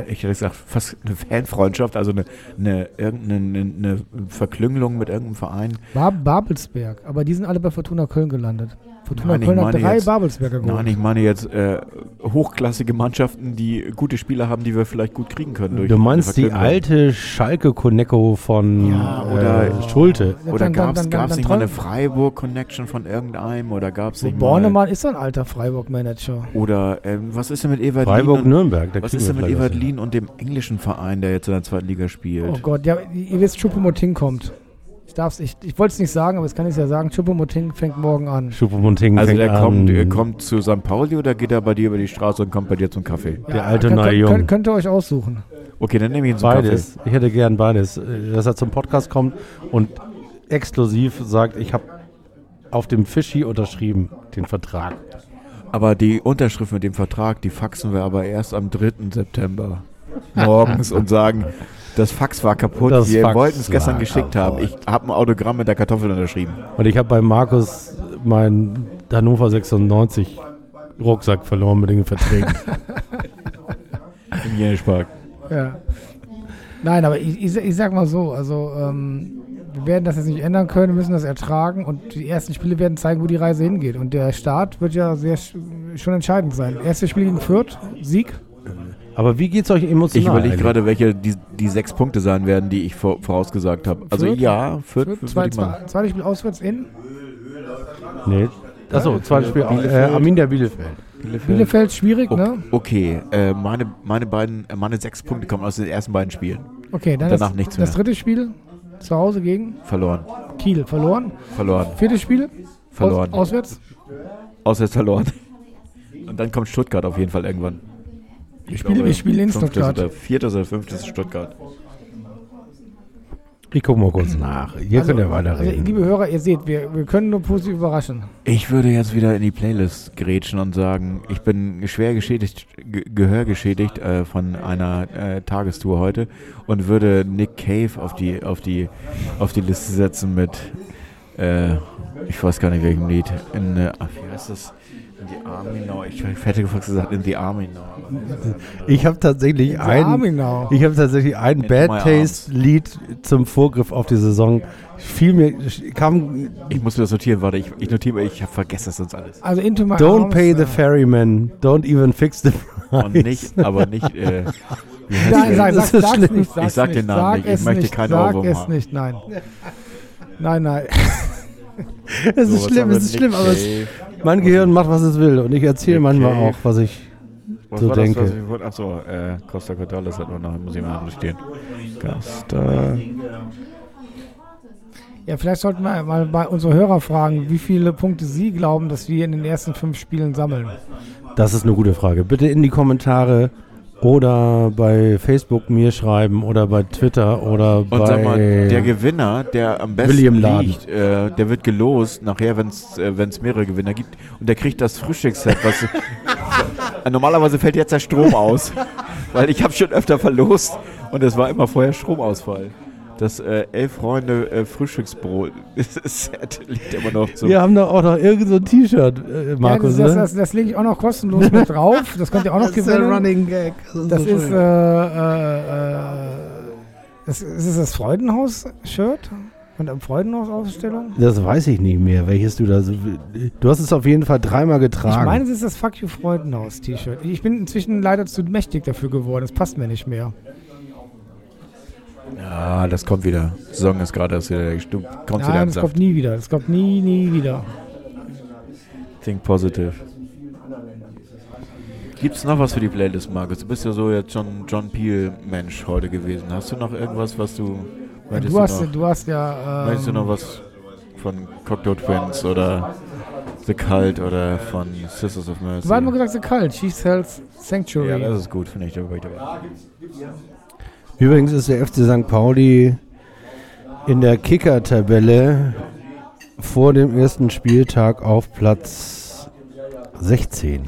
ich hätte gesagt, fast eine Fanfreundschaft, also eine, eine, irgendeine eine Verklüngelung mit irgendeinem Verein? Bar Babelsberg, aber die sind alle bei Fortuna Köln gelandet. Fortuna Nein, ich Köln hat meine drei jetzt- Babelsberger geholt. Nein, ich meine jetzt äh, hochklassige Mannschaften, die gute Spieler haben, die wir vielleicht gut kriegen können. Durch Du meinst die alte Schalke Konecko von Ja, oder- äh, Schulte. Oder gab es nicht mal eine Freiburg-Connection von irgendeinem? Oder gab es So nicht mal... Bornemann ist ein alter Freiburg-Manager. Oder ähm, was ist denn mit und- Freiburg-Nürnberg. Was ist denn mit. Lien und dem englischen Verein, der jetzt in der zweiten Liga spielt? Oh Gott, ja, ihr wisst, Choupo-Moting kommt. Ich darf's, ich, ich wollte es nicht sagen, aber jetzt kann ich es ja sagen. Choupo-Moting fängt morgen an. Schuppemonting also fängt der an. kommt, der kommt zu St. Pauli oder geht er bei dir über die Straße und kommt bei dir zum Kaffee? Der alte könnt, neue könnt, Jung. könnt, könnt ihr euch aussuchen. Okay, dann nehme ich ihn zum Beides. Ich hätte gern beides. Dass er zum Podcast kommt und exklusiv sagt, ich habe auf dem Fischi unterschrieben, den Vertrag. Kaffee. Aber die Unterschrift mit dem Vertrag, die faxen wir aber erst am 3. September. morgens und sagen, das Fax war kaputt, Das wir Fax wollten es gestern geschickt haben. Ich habe ein Autogramm mit der Kartoffel unterschrieben. Und ich habe bei Markus meinen Hannover 96 Rucksack verloren mit den Verträgen. <laughs> Im Jenischpark. Ja. Nein, aber ich, ich, ich sag mal so, also ähm, wir werden das jetzt nicht ändern können, müssen das ertragen und die ersten Spiele werden zeigen, wo die Reise hingeht. Und der Start wird ja sehr sch- schon entscheidend sein. Erstes Spiel gegen Fürth, Sieg. Aber wie geht's euch emotional? Ich überlege gerade, welche die, die sechs Punkte sein werden, die ich vor, vorausgesagt habe. Also Fürth? ja, Fürth, Fürth zwei, zwei, zweites Spiel auswärts in Nee. Achso, zweites Spiel. Äh, Bielefeld. Arminia Bielefeld. Bielefeld, schwierig, ne? Okay, äh, meine, meine beiden, äh, meine sechs Punkte kommen aus den ersten beiden Spielen. Okay, dann Danach das, nichts das mehr. dritte Spiel zu Hause gegen Verloren, Kiel verloren. verloren, Viertes Spiel verloren. Aus, auswärts. Auswärts verloren. Und dann kommt Stuttgart auf jeden Fall irgendwann. Wir spielen, wir spielen in Stuttgart. Oder viertes oder fünftes Stuttgart. Ich gucke mal kurz nach. Hier könnt ihr Also, weiterreden. liebe Hörer, ihr seht, wir, wir können nur positiv überraschen. Ich würde jetzt wieder in die Playlist grätschen und sagen, ich bin schwer geschädigt, ge gehörgeschädigt äh, von einer äh, Tagestour heute und würde Nick Cave auf die, auf die, auf die Liste setzen mit, äh, ich weiß gar nicht welchem Lied, in, äh, ach, wie heißt das? In the Army Now. Ich hätte fast gesagt, in the Army Now. Ich habe tatsächlich ein, Arminau. ich habe tatsächlich ein In Bad Taste Lied zum Vorgriff auf die Saison. Viel mir kam Ich muss mir das notieren, warte, ich, ich notiere, ich hab, vergesse das sonst alles. Also Into My Don't Arms, pay the äh, ferryman, don't even fix the price. Und nicht, aber nicht, äh, <laughs> Nein, der? sag, Das sag, ist sag's schlimm. nicht. Sag's Ich sag nicht, den Namen sag nicht, ich möchte nicht, keinen Sag Ohrwurm es haben. nicht, nein. Nein, nein. Es ist Sowas schlimm, es ist schlimm, aber es. Mein Gehirn macht, was es will. Und ich erzähle Nick manchmal auch, was ich Was so war das, denke. was ich wollte? Achso, äh, Costa Cordalis hat noch, muss ich mal notieren. Costa. Ja, vielleicht sollten wir mal bei unsere Hörer fragen, wie viele Punkte sie glauben, dass wir in den ersten fünf Spielen sammeln. Das ist eine gute Frage. Bitte in die Kommentare oder bei Facebook mir schreiben oder bei Twitter oder Und bei sag mal, der Gewinner, der am besten William Laden. liegt, äh, der wird gelost, nachher, wenn es äh, wenn's mehrere Gewinner gibt. Und der kriegt das Frühstücksset, was... <laughs> Normalerweise fällt jetzt der Strom aus. <laughs> Weil ich habe schon öfter verlost und es war immer vorher Stromausfall. Das äh, elf Freunde äh, Frühstücksbrot <laughs> Set liegt immer noch so. Wir haben doch auch noch irgend so ein T-Shirt, äh, Markus, ja, das, ne? das, das lege ich auch noch kostenlos mit drauf. Das könnt ihr auch noch Das ist gewinnen. Running Gag. Das so ist, schön. äh, äh, äh, das, ist das das Freudenhaus-Shirt? Von der Freudenhaus-Ausstellung? das weiß ich nicht mehr, welches du da so. Du hast es auf jeden Fall dreimal getragen. Ich meine, es ist das Fuck You Freudenhaus-T-Shirt. Ich bin inzwischen leider zu mächtig dafür geworden. Das passt mir nicht mehr. Ja, das kommt wieder. Saison ist gerade erst wieder. Du kommst wieder Nein, im das Saft. kommt nie wieder. Das kommt nie, nie wieder. Think positive. Gibt's noch was für die Playlist, Markus? Du bist ja so jetzt schon John Peel-Mensch heute gewesen. Hast du noch irgendwas, was du. möchtest Du hast, noch, du hast ja. möchtest du Ähm, noch was von Cocktail Twins oder The Cult oder von Sisters of Mercy? du hast mal gesagt, The Cult, She Sells Sanctuary. ja, das ist gut, finde ich. Da bin ich dabei. Übrigens ist der FC St. Pauli in der Kicker-Tabelle vor dem ersten Spieltag auf Platz 16.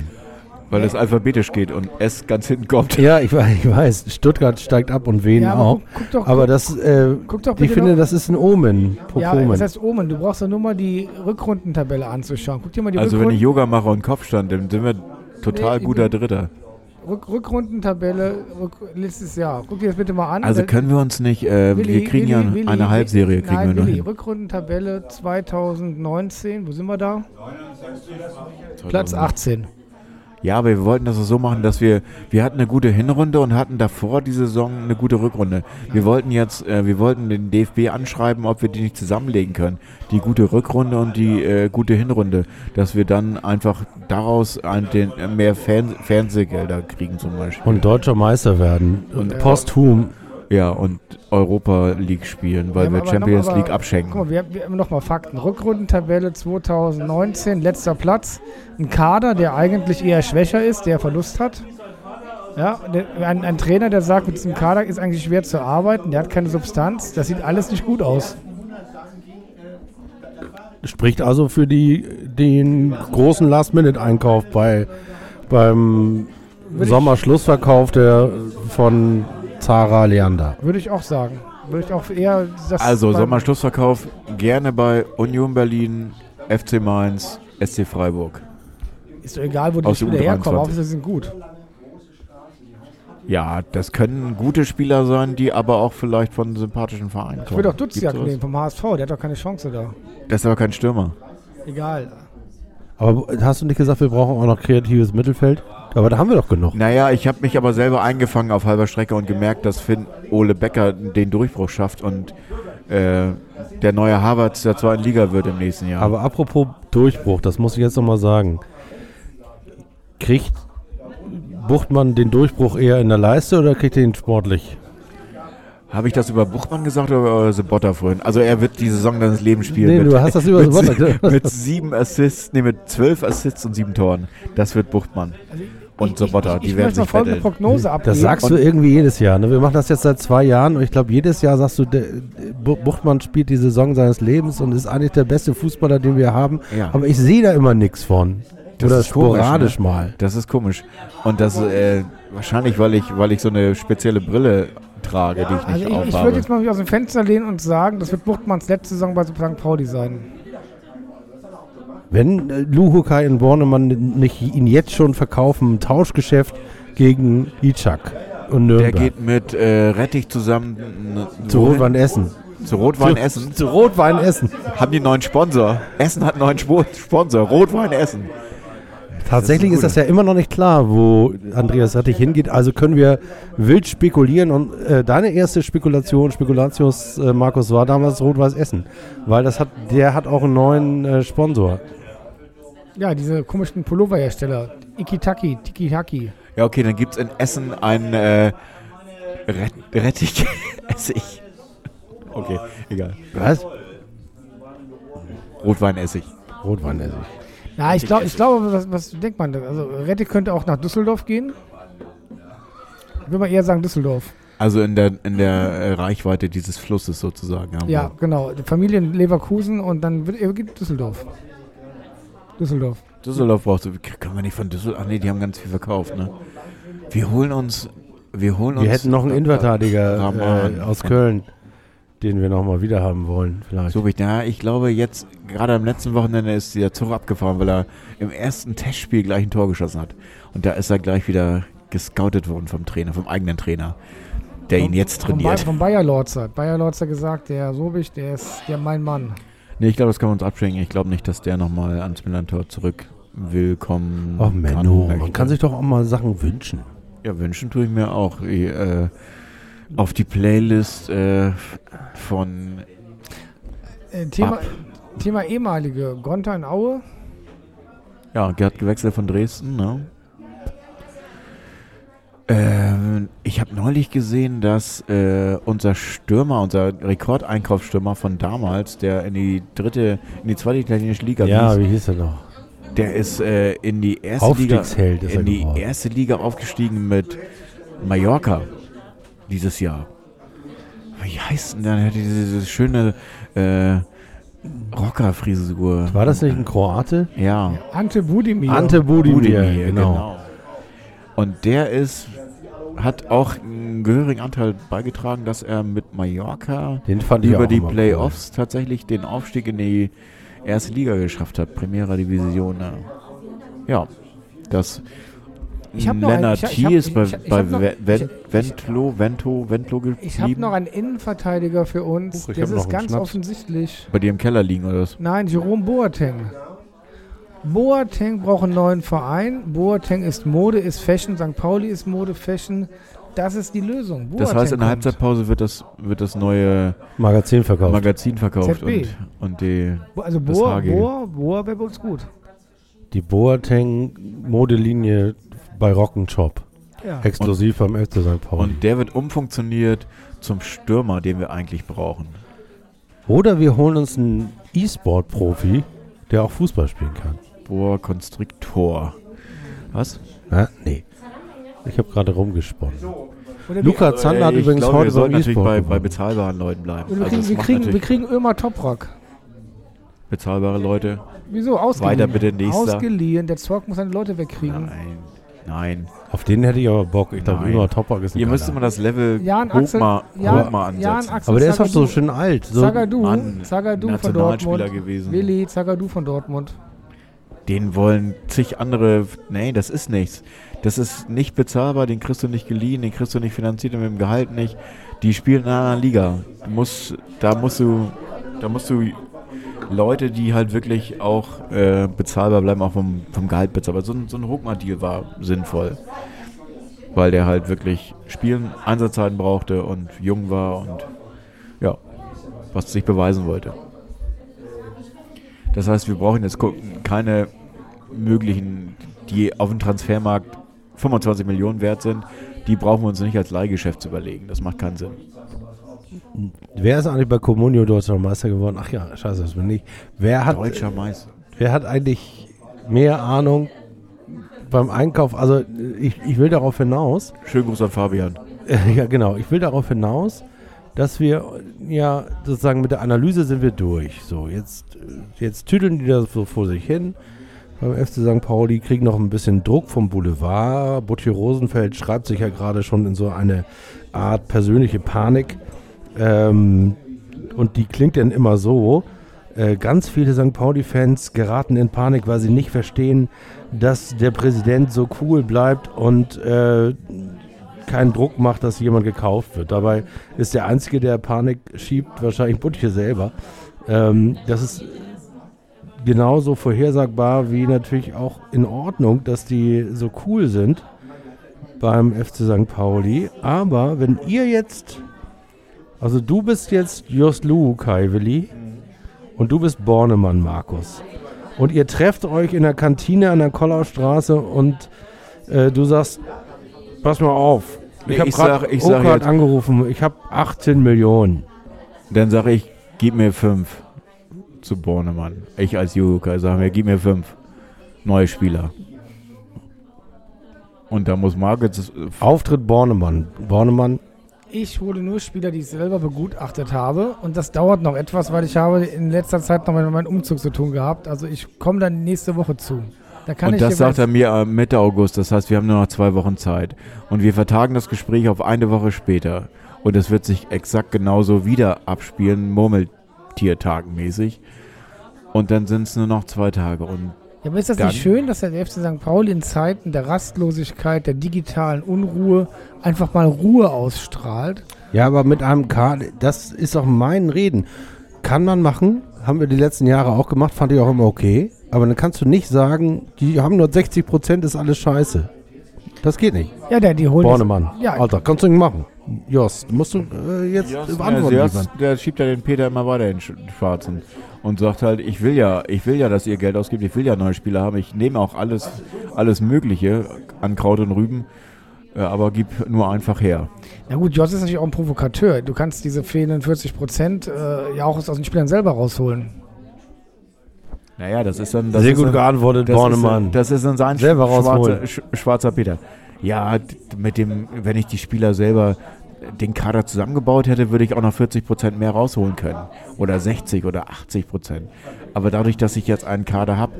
Weil es alphabetisch geht und S ganz hinten kommt. Ja, ich weiß, ich weiß. Stuttgart steigt ab und Wien Ja, aber auch. guck, guck doch, Aber das, äh, guck doch ich finde, das ist ein Omen. ja, das heißt Omen, du brauchst doch nur mal die Rückrundentabelle anzuschauen. Guck dir mal die Also, wenn Rückrunden- ich Yoga mache und Kopfstand, dann sind wir total Nee, guter Dritter. Rück Rückrundentabelle Rück letztes Jahr. Guck dir das bitte mal an. Also können wir uns nicht, äh, Willi, wir kriegen Willi, ja Willi, eine Halbserie, kriegen Nein, wir Willi. Rückrundentabelle 2019, wo sind wir da? Platz 18. Ja, aber wir wollten das so machen, dass wir, wir hatten eine gute Hinrunde und hatten davor die Saison eine gute Rückrunde. Wir wollten jetzt, äh, wir wollten den DFB anschreiben, ob wir die nicht zusammenlegen können. Die gute Rückrunde und die äh, gute Hinrunde. Dass wir dann einfach daraus ein, den, äh, mehr Fern Fernsehgelder kriegen zum Beispiel. und deutscher Meister werden. Und posthum. Ja, und Europa League spielen, weil wir aber Champions noch- aber- League Guck abschenken. mal, wir, wir haben nochmal Fakten. Rückrundentabelle 2019, letzter Platz. Ein Kader, der eigentlich eher schwächer ist, der Verlust hat. Ja, ein, ein Trainer, der sagt, mit diesem Kader ist eigentlich schwer zu arbeiten, der hat keine Substanz, das sieht alles nicht gut aus. Spricht also für die, den großen Last-Minute-Einkauf bei, beim Sommerschlussverkauf der von Zara Leander. Würde ich auch sagen. Würde ich auch eher das Also Sommerschlussverkauf gerne bei Union Berlin, FC Mainz, SC Freiburg. Ist doch egal, wo die Aus der Spieler herkommen. U23. Hauptsache, sie sind gut. Ja, das können gute Spieler sein, die aber auch vielleicht von sympathischen Vereinen Ich kommen. würde auch sowas? nehmen vom HSV. Der hat doch keine Chance da. Das ist aber kein Stürmer. Egal. Aber hast du nicht gesagt, wir brauchen auch noch kreatives Mittelfeld? Aber da haben wir doch genug. Naja, ich habe mich aber selber eingefangen auf halber Strecke und gemerkt, dass Finn Ole Becker den Durchbruch schafft und äh, der neue Harvards der zweiten Liga wird im nächsten Jahr. Aber apropos Durchbruch, das muss ich jetzt nochmal sagen. Kriegt Buchtmann den Durchbruch eher in der Leiste oder kriegt er ihn sportlich? Habe ich das über Buchmann gesagt oder über Sobotta vorhin? Also er wird die Saison seines Lebens spielen. Nee, mit, du hast das über <laughs> mit, Sobotta gesagt. mit sieben Assists, nee, mit zwölf Assists und sieben Toren. Das wird Buchtmann. Und Also ich, die ich werden möchte noch sich folgende betteln. Prognose abgeben. Das sagst du irgendwie jedes Jahr. Ne? Wir machen das jetzt seit zwei Jahren und ich glaube, jedes Jahr sagst du, der, Bu- Buchtmann spielt die Saison seines Lebens und ist eigentlich der beste Fußballer, den wir haben. Ja. Aber ich sehe da immer nichts von. Das Oder ist komisch, sporadisch ne? mal. Das ist komisch. Und das äh, wahrscheinlich, weil ich, weil ich so eine spezielle Brille trage, die ich Also nicht ich, ich aufhabe. würde jetzt mal mich aus dem Fenster lehnen und sagen, das wird Buchtmanns letzte Saison bei St. Pauli sein. Wenn äh, Luhukai in Bornemann nicht ihn jetzt schon verkaufen, ein Tauschgeschäft gegen Ichak und der Nürnberg. geht mit äh, Rettich zusammen n- zu? Rotwein Essen. Zu Rotwein Essen. Zu Rotwein Essen. Haben die einen neuen Sponsor? Essen hat einen neuen Spo Sponsor. Rotwein Essen. Tatsächlich Das ist, ist das ja immer noch nicht klar, wo Andreas Rettich hingeht. Also können wir wild spekulieren. Und äh, deine erste Spekulation, Spekulatius, äh, Markus, war damals Rot-Weiß Essen. Weil das hat, der hat auch einen neuen äh, Sponsor. Ja, diese komischen Pulloverhersteller. Ikitaki, Tikitaki. Ja, okay, dann gibt es in Essen ein äh, Ret Rettich <laughs> Essig. Okay, egal. Was? Rotweinessig. Rotwein Essig. Ja, ich, glaub, ich glaube, was, was denkt man? da? Also Rettich könnte auch nach Düsseldorf gehen. Ich würde mal eher sagen Düsseldorf. Also in der, in der äh, Reichweite dieses Flusses sozusagen. Ja, genau. Die Familie in Leverkusen und dann wird er geht Düsseldorf. Düsseldorf. Düsseldorf brauchst du. Können wir nicht von Düsseldorf. Ach nee, die haben ganz viel verkauft, ne? Wir holen uns. Wir holen uns. Wir hätten noch einen Innenverteidiger äh, aus Köln, den wir nochmal wieder haben wollen. Vielleicht. So wie ich, ja, ich glaube jetzt, gerade am letzten Wochenende ist der Zug abgefahren, weil er im ersten Testspiel gleich ein Tor geschossen hat. Und da ist er gleich wieder gescoutet worden vom Trainer, vom eigenen Trainer, der ihn jetzt Von, Ba- trainiert. von Bayer Lorz hat. Bayer Lorz hat gesagt, der Sobich, der ist der mein Mann. Nee, ich glaube, das kann man uns abschenken. Ich glaube nicht, dass der nochmal ans Millantor zurück willkommen Ach Menno, man möchte. kann sich doch auch mal Sachen wünschen. Ja, wünschen tue ich mir auch. Ich, äh, auf die Playlist äh, von Äh, Thema, Ab. Thema ehemalige. Gonta in Aue. Ja, Gerd gewechselt von Dresden, ne? Ähm, ich habe neulich gesehen, dass äh, unser Stürmer, unser Rekordeinkaufsstürmer von damals, der in die dritte, in die zweite italienische Liga Ja, wies, wie hieß er noch? der ist äh, in die erste Liga, in die geworden. erste Liga aufgestiegen mit Mallorca dieses Jahr. Wie heißt denn der? Der hatte diese, diese schöne äh, Rockerfrisur. War das nicht ein Kroate? Ja. Ante Budimir. Ante Budimir, Budimir, genau. Und der ist, hat auch einen gehörigen Anteil beigetragen, dass er mit Mallorca Den fand ich über die immer cool. Playoffs tatsächlich den Aufstieg in die erste Liga geschafft hat, Primera Division. Ja, das Ich hab noch ein- Lennart hab- ist bei, ich- ich bei hab noch- Ve- Ven- ich- Ventlo, Vento, Ventlo geblieben. Ich habe noch einen Innenverteidiger für uns. Huch, ich das ist ganz Schnaps. offensichtlich. bei dir im Keller liegen oder was? Nein, Jerome Boateng. Boateng braucht einen neuen Verein. Boateng ist Mode, ist Fashion. St. Pauli ist Mode, Fashion. Das ist die Lösung. Boateng Das heißt, in der kommt. Halbzeitpause wird das, wird das neue Magazin verkauft. Magazin verkauft ZB. und, und die Bo- Also Boa. Boa, Boa wäre bei uns gut. Die Boateng-Modelinie bei Rock'n'Chop. Ja. Exklusiv beim FC St. Pauli. Und der wird umfunktioniert zum Stürmer, den wir eigentlich brauchen. Oder wir holen uns einen E-Sport-Profi, der auch Fußball spielen kann. Boa Constrictor. Was? Ja, nee. Ich habe gerade rumgesponnen. Luca Zander hat Äh, übrigens glaube, heute wir sollten beim natürlich bei, bei bezahlbaren Leuten bleiben. wir, Also kriegen, wir, kriegen, wir kriegen Ömer Toprak. bezahlbare Leute. Wieso? Ausgeliehen. Weiter bitte, nächster. Ausgeliehen. Der Zorg muss seine Leute wegkriegen. Nein. Nein. Auf den hätte ich aber Bock. Ich glaube. Ömer Toprak ist ein Ihr müsst geiler. immer das Level Jan hoch Axel, mal, Jan, hoch mal ansetzen. Jan Axel Aber der ist doch so schön alt. So, Zagadou, Mann, Zagadou von Dortmund. gewesen. Willi Zagadou von Dortmund. Den wollen zig andere. Nee, das ist nichts. Das ist nicht bezahlbar, den kriegst du nicht geliehen, den kriegst du nicht finanziert und mit dem Gehalt nicht. Die spielen in einer anderen Liga. Du musst, da musst du, da musst du Leute, die halt wirklich auch äh, bezahlbar bleiben, auch vom, vom Gehalt bezahlbar. So so ein Ruckmann-Deal war sinnvoll. Weil der halt wirklich Spielen, Einsatzzeiten brauchte und jung war und ja, was sich beweisen wollte. Das heißt, wir brauchen jetzt keine möglichen, die auf dem Transfermarkt 25 Millionen wert sind, die brauchen wir uns nicht als Leihgeschäft zu überlegen. Das macht keinen Sinn. wer ist eigentlich bei Comunio Deutscher Meister geworden? Ach ja, scheiße, das bin ich. Wer hat, Deutscher Meister. wer hat eigentlich mehr Ahnung beim Einkauf? Also ich, ich will darauf hinaus, Schönen Gruß an Fabian. <laughs> ja genau, ich will darauf hinaus, dass wir ja sozusagen mit der Analyse sind wir durch. So, jetzt, jetzt tüdeln die das so vor sich hin. Beim FC St. Pauli kriegen noch ein bisschen Druck vom Boulevard. Butcher Rosenfeld schreibt sich ja gerade schon in so eine Art persönliche Panik. Ähm, und die klingt dann immer so. Äh, ganz viele St. Pauli-Fans geraten in Panik, weil sie nicht verstehen, dass der Präsident so cool bleibt und äh, keinen Druck macht, dass jemand gekauft wird. Dabei ist der Einzige, der Panik schiebt, wahrscheinlich Butcher selber. Ähm, das ist genauso vorhersagbar wie natürlich auch in Ordnung, dass die so cool sind beim FC St. Pauli. Aber wenn ihr jetzt, also du bist jetzt Just Lu, Kai Willi, und du bist Bornemann, Markus. Und ihr trefft euch in der Kantine an der Kollaustraße und äh, du sagst, pass mal auf. Ich habe sag- gerade ich sag jetzt- angerufen. Ich habe 18 Millionen. Dann sage ich, gib mir fünf zu Bornemann. Ich als Juka sage mir, gib mir fünf neue Spieler. Und da muss Margit Auftritt Bornemann. Bornemann, Ich hole nur Spieler, die ich selber begutachtet habe. Und das dauert noch etwas, weil ich habe in letzter Zeit noch mit meinem Umzug zu tun gehabt. Also ich komme dann nächste Woche zu. Da kann Und ich das sagt er mir äh, Mitte August. Das heißt, wir haben nur noch zwei Wochen Zeit. Und wir vertagen das Gespräch auf eine Woche später. Und es wird sich exakt genauso wieder abspielen, Murmeltiertagenmäßig. Und dann sind es nur noch zwei Tage. Und Ja, aber ist das nicht schön, dass der FC St. Pauli in Zeiten der Rastlosigkeit, der digitalen Unruhe einfach mal Ruhe ausstrahlt? Ja, aber mit einem K, das ist doch mein Reden. Kann man machen, haben wir die letzten Jahre auch gemacht, fand ich auch immer okay. Aber dann kannst du nicht sagen, die haben nur 60 Prozent, ist alles scheiße. Das geht nicht. Ja, der, die holen. Bornemann. Ja. Alter, kannst du nicht machen. Jos, musst du äh, jetzt beantworten. der, liefern. der schiebt ja den Peter immer weiter in den Sch- Schwarzen. Und sagt halt, ich will ja, ich will ja, dass ihr Geld ausgibt, ich will ja neue Spieler haben, ich nehme auch alles, alles Mögliche an Kraut und Rüben, äh, aber gib nur einfach her. Ja gut, Jos ist natürlich auch ein Provokateur. Du kannst diese fehlenden 40 Prozent äh, ja auch aus den Spielern selber rausholen. Naja, das ist dann. Das Sehr ist gut dann, geantwortet, das Bornemann. Ist, das ist dann sein Selber schwarzer, schwarzer Peter. Ja, mit dem, wenn ich die Spieler selber den Kader zusammengebaut hätte, würde ich auch noch 40 Prozent mehr rausholen können. Oder 60 oder 80 Prozent. Aber dadurch, dass ich jetzt einen Kader habe,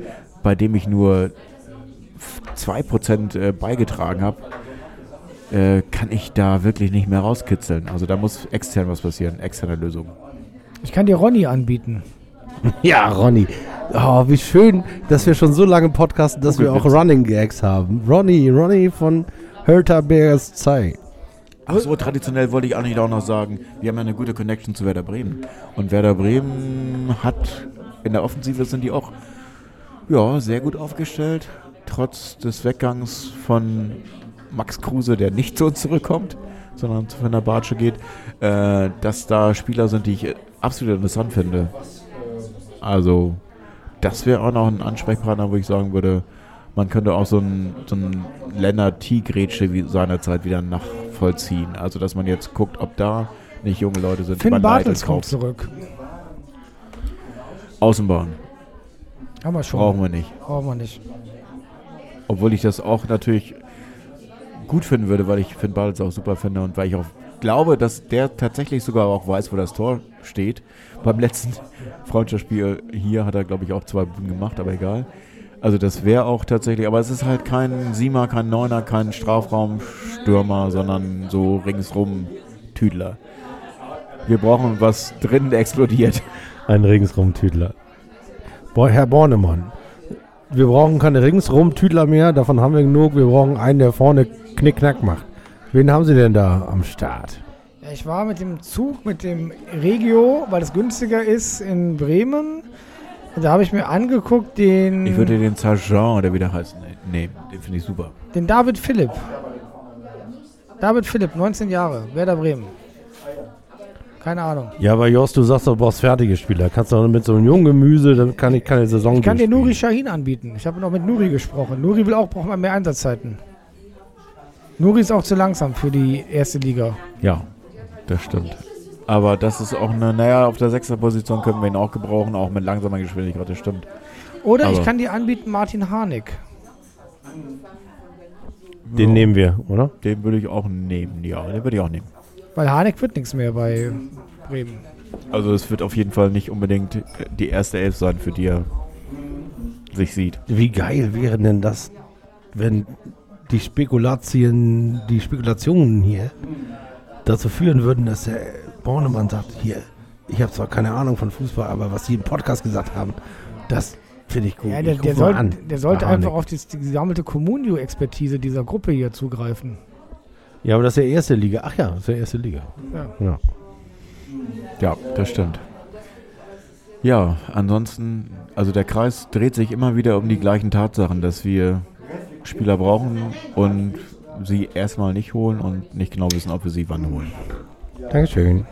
bei dem ich nur 2 Prozent äh, beigetragen habe, äh, kann ich da wirklich nicht mehr rauskitzeln. Also da muss extern was passieren, externe Lösung. Ich kann dir Ronny anbieten. <laughs> Ja, Ronny. Oh, wie schön, dass wir schon so lange podcasten, dass wir auch. Running Gags haben. Ronny, Ronny von Hertha Zeit. Ach so, traditionell wollte ich eigentlich auch noch sagen, wir haben ja eine gute Connection zu Werder Bremen. Und Werder Bremen hat in der Offensive sind die auch ja, sehr gut aufgestellt. Trotz des Weggangs von Max Kruse, der nicht zu uns zurückkommt, sondern zu Bartsche geht, äh, dass da Spieler sind, die ich absolut interessant finde. Also, das wäre auch noch ein Ansprechpartner, wo ich sagen würde, man könnte auch so ein, so ein Lennart T-Grätsche wie seinerzeit wieder nachvollziehen. Also, dass man jetzt guckt, ob da nicht junge Leute sind, die Finn Bartels kommt zurück. Außenbahn Haben wir schon. brauchen wir nicht. Brauchen wir nicht. Obwohl ich das auch natürlich gut finden würde, weil ich Finn Bartels auch super finde und weil ich auch glaube, dass der tatsächlich sogar auch weiß, wo das Tor steht. Beim letzten <laughs> Freundschaftsspiel hier hat er, glaube ich, auch zwei Buden gemacht, aber egal. Also das wäre auch tatsächlich, aber es ist halt kein Siemer, kein Neuner, kein Strafraumstürmer, sondern so ringsrum Tüdler. Wir brauchen was drin explodiert. <laughs> Ein Ringsrum-Tüdler. Boah, Herr Bornemann, wir brauchen keine Ringsrum-Tüdler mehr, davon haben wir genug. Wir brauchen einen, der vorne Knickknack macht. Wen haben Sie denn da am Start? Ja, ich war mit dem Zug, mit dem Regio, weil es günstiger ist, in Bremen. Und da habe ich mir angeguckt den, Ich würde den Sergeant, oder wie der heißt, ne- nehmen. Den finde ich super. den David Philipp. David Philipp, 19 Jahre, Werder Bremen. Keine Ahnung. Ja, aber Jost, du sagst, du brauchst fertige Spieler. Kannst du doch mit so einem jungen Gemüse, dann kann ich keine Saison Ich kann dir. Nuri Shahin anbieten. Ich habe noch mit Nuri gesprochen. Nuri will auch, braucht mal mehr Einsatzzeiten. Nuri ist auch zu langsam für die erste Liga. Ja, das stimmt. Aber das ist auch eine, naja, auf der sechster Position können wir ihn auch gebrauchen, auch mit langsamer Geschwindigkeit, das stimmt. Oder ich Aber- kann dir anbieten Martin Harnik. Den nehmen wir, oder? Den würde ich auch nehmen, ja, den würde ich auch nehmen. Weil Harnik wird nichts mehr bei Bremen. Also es wird auf jeden Fall nicht unbedingt die erste Elf sein, für die er sich sieht. Wie geil wäre denn das, wenn die Spekulation, die Spekulationen hier dazu führen würden, dass der Bornemann sagt, hier, ich habe zwar keine Ahnung von Fußball, aber was die im Podcast gesagt haben, das finde ich gut. Ja, der, Ich der, soll, an. der sollte einfach auf die, die gesammelte Communio-Expertise dieser Gruppe hier zugreifen. Ja, aber das ist ja erste Liga. Ach ja, das ist ja erste Liga. Ja. Ja. Ja, das stimmt. Ja, ansonsten, also der Kreis dreht sich immer wieder um die gleichen Tatsachen, dass wir Spieler brauchen und sie erstmal nicht holen und nicht genau wissen, ob wir sie wann holen. Dankeschön.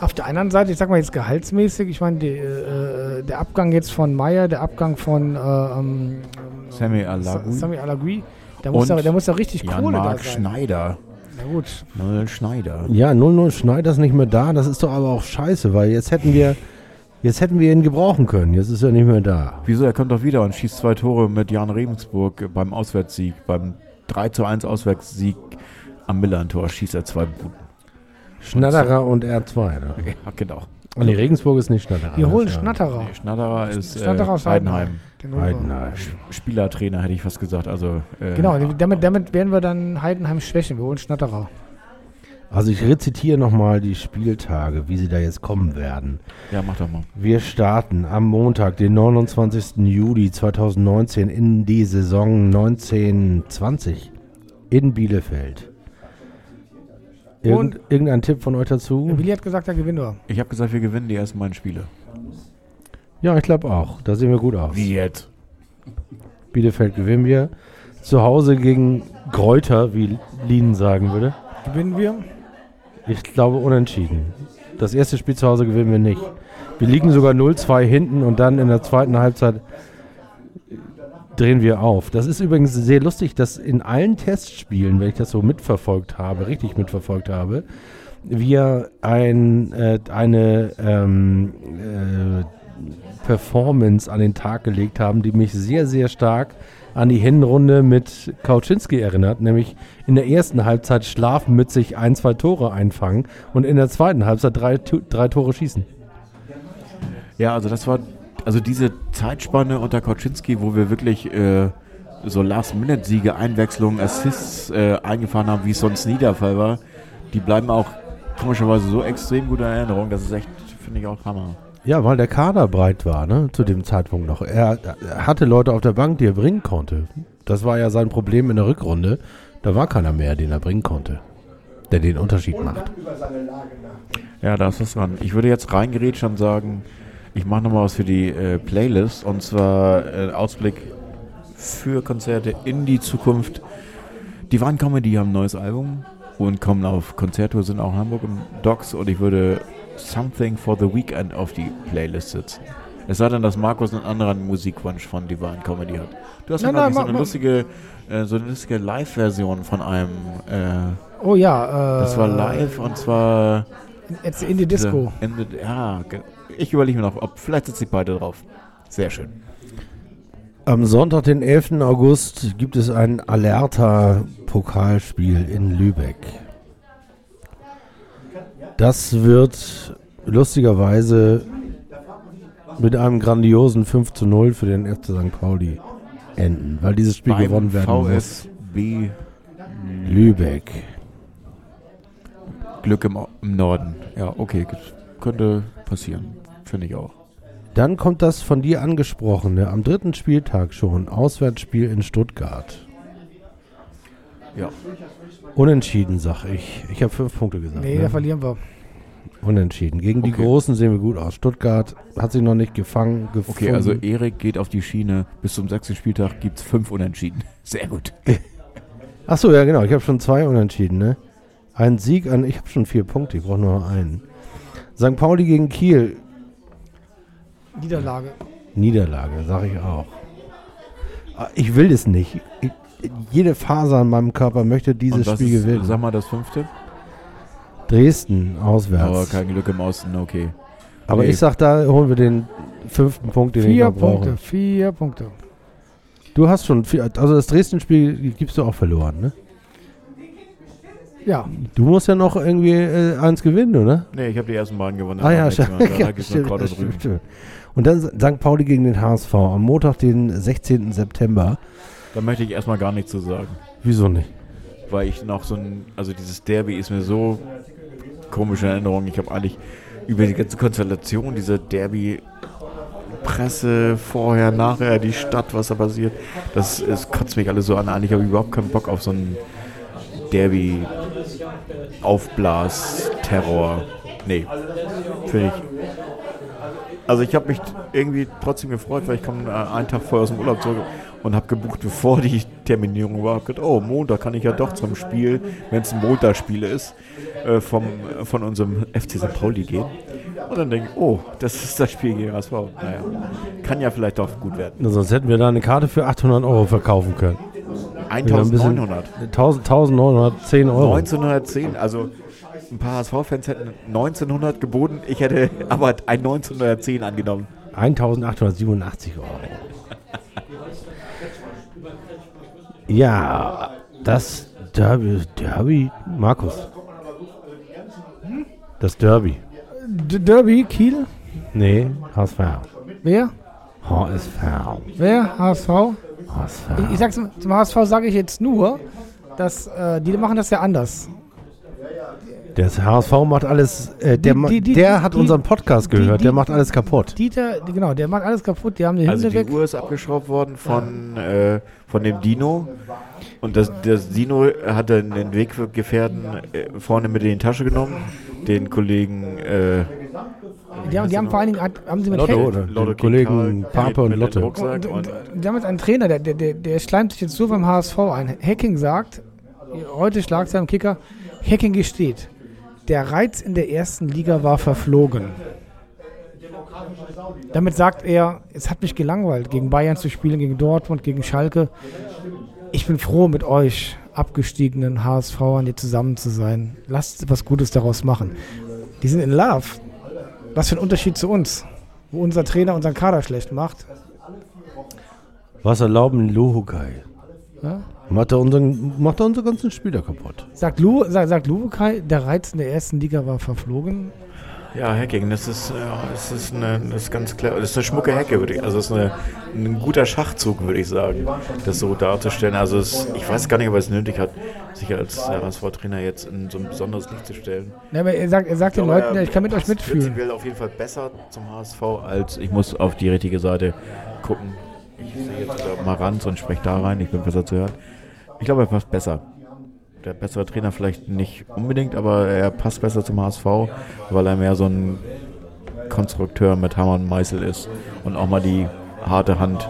Auf der anderen Seite, ich sag mal jetzt gehaltsmäßig, ich meine, die, äh, der Abgang jetzt von Meyer, der Abgang von äh, ähm, Sammy Sa- Alagui Sami Alagui, der muss, da, der muss da richtig Kohle da Jan-Marc sein. Schneider. Na gut, Noel Schneider. Ja, 0-0 Schneider ist nicht mehr da. Das ist doch aber auch scheiße, weil jetzt hätten wir, jetzt hätten wir ihn gebrauchen können. Jetzt ist er nicht mehr da. Wieso? Er kommt doch wieder und schießt zwei Tore mit Jan Regensburg beim Auswärtssieg. Beim 3 zu 1 Auswärtssieg am Millantor schießt er zwei Buden. Schnatterer und R2. Ne? Ja, genau. Nee, Regensburg ist nicht Schnatterer. wir holen ist ja- Schnatterer. Nee, Schnatterer ist Schnatterer äh, aus Heidenheim. Heidenheim. Holen. Heidenheim. Spielertrainer hätte ich fast gesagt. Also, äh, Genau, damit, damit werden wir dann Heidenheim schwächen. Wir holen Schnatterer. Also ich rezitiere nochmal die Spieltage, wie sie da jetzt kommen werden. Ja, mach doch mal. Wir starten am Montag, den 29. Juli 2019 in die Saison 1920 in Bielefeld. Irgend, irgendein Tipp von euch dazu? Willi hat gesagt, er gewinnt nur. Ich habe gesagt, wir gewinnen die ersten beiden Spiele. Ja, ich glaube auch. Da sehen wir gut aus. Wie jetzt? Bielefeld gewinnen wir. Zu Hause gegen Gräuter, wie Lien sagen würde. Gewinnen wir. Ich glaube unentschieden. Das erste Spiel zu Hause gewinnen wir nicht. Wir liegen sogar 0-2 hinten und dann in der zweiten Halbzeit drehen wir auf. Das ist übrigens sehr lustig, dass in allen Testspielen, wenn ich das so mitverfolgt habe, richtig mitverfolgt habe, wir ein, äh, eine ähm, äh, Performance an den Tag gelegt haben, die mich sehr, sehr stark an die Hinrunde mit Kauczynski erinnert, nämlich in der ersten Halbzeit schlafmützig ein, zwei Tore einfangen und in der zweiten Halbzeit drei, drei Tore schießen. Ja, also das war, also diese Zeitspanne unter Koczynski, wo wir wirklich äh, so Last-Minute-Siege, Einwechslungen, Assists äh, eingefahren haben, wie es sonst nie der Fall war, die bleiben auch komischerweise so extrem gut in Erinnerung. Das ist echt, finde ich auch Hammer. Ja, weil der Kader breit war, ne, zu dem Zeitpunkt noch. Er, er hatte Leute auf der Bank, die er bringen konnte. Das war ja sein Problem in der Rückrunde. Da war keiner mehr, den er bringen konnte, der den Unterschied macht. Ja, da ist dran. Ich würde jetzt reingerätschen und sagen, ich mache nochmal was für die äh, Playlist und zwar äh, Ausblick für Konzerte in die Zukunft. Die Wine Comedy haben ein neues Album und kommen auf Konzerttour, sind auch in Hamburg im Docks und ich würde Something for the Weekend auf die Playlist setzen. Es sei denn, dass Markus einen anderen Musikwunsch von Divine Comedy hat. Du hast Nein, mir nein, so eine lustige, äh, so eine lustige Live-Version von einem, äh, Oh ja. Äh, das war live und zwar Jetzt in die Disco. in the, ja, ich überlege mir noch, ob vielleicht sitzen die beide drauf. Sehr schön. Am Sonntag, den 11. August, gibt es ein Alerta-Pokalspiel in Lübeck. Das wird lustigerweise mit einem grandiosen 5 zu 0 für den FC St. Pauli enden, weil dieses Spiel Beim gewonnen werden muss. VfB Lübeck. Glück im, im Norden. Ja, okay, könnte passieren. Finde ich auch. Dann kommt das von dir angesprochene, am dritten Spieltag schon, Auswärtsspiel in Stuttgart. Ja. Unentschieden, sag ich. Ich habe fünf Punkte gesagt. Nee, ne? da verlieren wir. Unentschieden. Gegen die Okay. Großen sehen wir gut aus. Stuttgart hat sich noch nicht gefangen, gefunden. Okay, also Erik geht auf die Schiene. Bis zum sechsten Spieltag gibt es fünf Unentschieden. <laughs> Sehr gut. <laughs> Achso, ja genau. Ich habe schon zwei Unentschieden, ne? Ein Sieg an, ich habe schon vier Punkte, ich brauche nur noch einen. St. Pauli gegen Kiel, Niederlage. Niederlage, sage ich auch. Ah, Ich will es nicht. Ich, jede Faser in meinem Körper möchte dieses Und was Spiel ist, gewinnen. Sag mal das fünfte. Dresden auswärts. Aber Aber, kein Glück im Osten, okay. nee. ich sag, da holen wir den fünften Punkt, den Vier brauche. Punkte, vier Punkte. Du hast schon, vier, also das Dresden-Spiel gibst du auch verloren, ne? Ja, Du musst ja noch irgendwie äh, eins gewinnen, oder? Nee, ich habe die ersten beiden gewonnen. Ah ja, <laughs> stimmt. Und dann St. Pauli gegen den HSV am Montag, den 16. September. Da möchte ich erstmal gar nichts zu sagen. Wieso nicht? Weil ich noch so ein, also dieses Derby ist mir so komische Erinnerung. Ich habe eigentlich über die ganze Konstellation dieser Derby Presse, vorher, nachher, die Stadt, was da passiert, das, das kotzt mich alles so an. Eigentlich habe ich überhaupt keinen Bock auf so einen Derby Aufblas Terror. Nee, finde ich. Also ich habe mich irgendwie trotzdem gefreut, weil ich komme äh, einen Tag vorher aus dem Urlaub zurück und habe gebucht, bevor die Terminierung war. Hab gedacht, oh, Montag kann ich ja doch zum Spiel, wenn es ein Montagsspiel ist, äh, vom, von unserem FC St. Pauli gehen. Und dann denke ich, oh, das ist das Spiel gegen HSV. Naja, kann ja vielleicht doch gut werden. Na, Sonst hätten wir da eine Karte für 800 Euro verkaufen können. ein bisschen- 1900. 1000, 1910 Euro. 1910, also ein paar HSV-Fans hätten 1900 geboten, ich hätte <laughs> aber ein 1910 angenommen. 1887 Euro. Ja, das Derby, Derby, Markus. Das Derby. D Derby, Kiel. Nee, HSV. Wer? HSV. Wer? HSV? HSV. Ich, ich sag's zum zum HSV sage ich jetzt nur, dass äh, die machen das ja anders. Der HSV macht alles, äh, der, Die- die- die- der hat die- unseren Podcast die- gehört, die- der macht alles kaputt. Dieter, die- genau, der macht alles kaputt, die haben die Also Hände die weg. Uhr ist abgeschraubt worden von, äh, von dem Dino. Und das, das Dino hat dann den Weggefährten äh, vorne mit in die Tasche genommen. Den Kollegen äh, Die haben, die haben vor allen Dingen haben sie mit Lotte, Hel- oder? Lotte Den Kollegen Karl Pape und Lotte. Und, und, und, und die haben jetzt einen Trainer, der, der, der, schleimt sich jetzt so beim HSV ein. Hacking sagt, heute Schlagzeile im Kicker, Hacking gesteht, der Reiz in der ersten Liga war verflogen. Damit sagt er, es hat mich gelangweilt, gegen Bayern zu spielen, gegen Dortmund, gegen Schalke. Ich bin froh, mit euch abgestiegenen HSVern hier zusammen zu sein. Lasst was Gutes daraus machen. Die sind in Love. Was für ein Unterschied zu uns, wo unser Trainer unseren Kader schlecht macht. Was erlauben Lohukai? Ja? Macht er unseren, macht er unsere ganzen Spieler kaputt. Sagt, Lu, sagt, sagt Lubukai, der Reiz in der ersten Liga war verflogen. ja, Hacking, das ist, ja, das ist, eine, das ist ganz klar. Das ist eine schmucke Hecke, würde ich. Also es ist eine, ein guter Schachzug, würde ich sagen, das so darzustellen. Also es, ich weiß gar nicht, ob er es nötig hat, sich als HSV-Trainer jetzt in so ein besonderes Licht zu stellen. Ja, aber er sagt, er sagt den glaube, Leuten, er ich kann mit euch mitfühlen. Prinzipiell auf jeden Fall besser zum HSV als ich muss auf die richtige Seite gucken. Ich sehe jetzt mal ran und spreche da rein, ich bin besser zu hören. Ich glaube, er passt besser. Der bessere Trainer vielleicht nicht unbedingt, aber er passt besser zum HSV, weil er mehr so ein Konstrukteur mit Hammer und Meißel ist und auch mal die harte Hand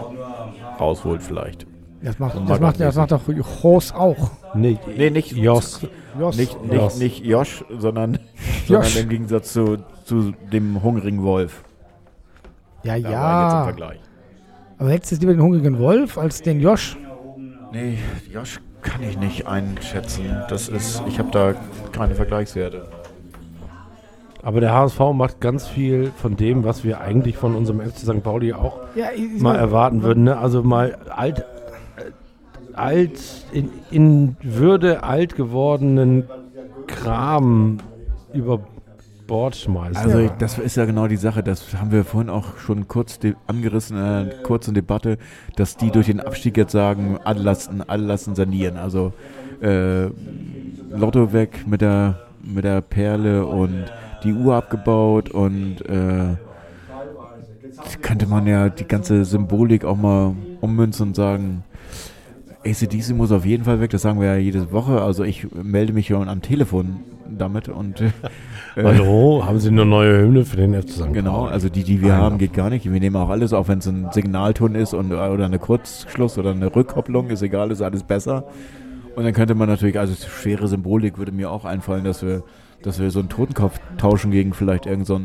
rausholt vielleicht. Das macht, das macht, das macht doch Horst auch. Nee, Nee, nicht Jos. Jos. Nicht, nicht, Josh. nicht Josh, sondern, sondern Josh. im Gegensatz zu, zu dem hungrigen Wolf. Ja, Da war jetzt im ja. Vergleich. Aber hättest du lieber den hungrigen Wolf als den Josh? Nee, Josh kann ich nicht einschätzen. Das ist, ich habe da keine Vergleichswerte. Aber der HSV macht ganz viel von dem, was wir eigentlich von unserem FC St. Pauli auch Ja, ich, mal erwarten würden. Ne? Also mal alt, äh, alt in, in Würde alt gewordenen Kram über Bord schmeißen. Also Ja. das ist ja genau die Sache, das haben wir vorhin auch schon kurz angerissen in einer kurzen Debatte, dass die durch den Abstieg jetzt sagen, alle lassen, alle lassen sanieren. Also äh, Lotto weg mit der, mit der Perle und die Uhr abgebaut und äh, könnte man ja die ganze Symbolik auch mal ummünzen und sagen, ACDC muss auf jeden Fall weg, das sagen wir ja jede Woche. Also ich melde mich schon am Telefon damit und äh, Hallo, haben Sie eine neue Hymne für den FC St. Genau, also die, die wir Einer. haben, geht gar nicht. Wir nehmen auch alles, auch wenn es ein Signalton ist und, oder eine Kurzschluss oder eine Rückkopplung, ist egal, ist alles besser. Und dann könnte man natürlich, also schwere Symbolik würde mir auch einfallen, dass wir, dass wir so einen Totenkopf tauschen gegen vielleicht irgend so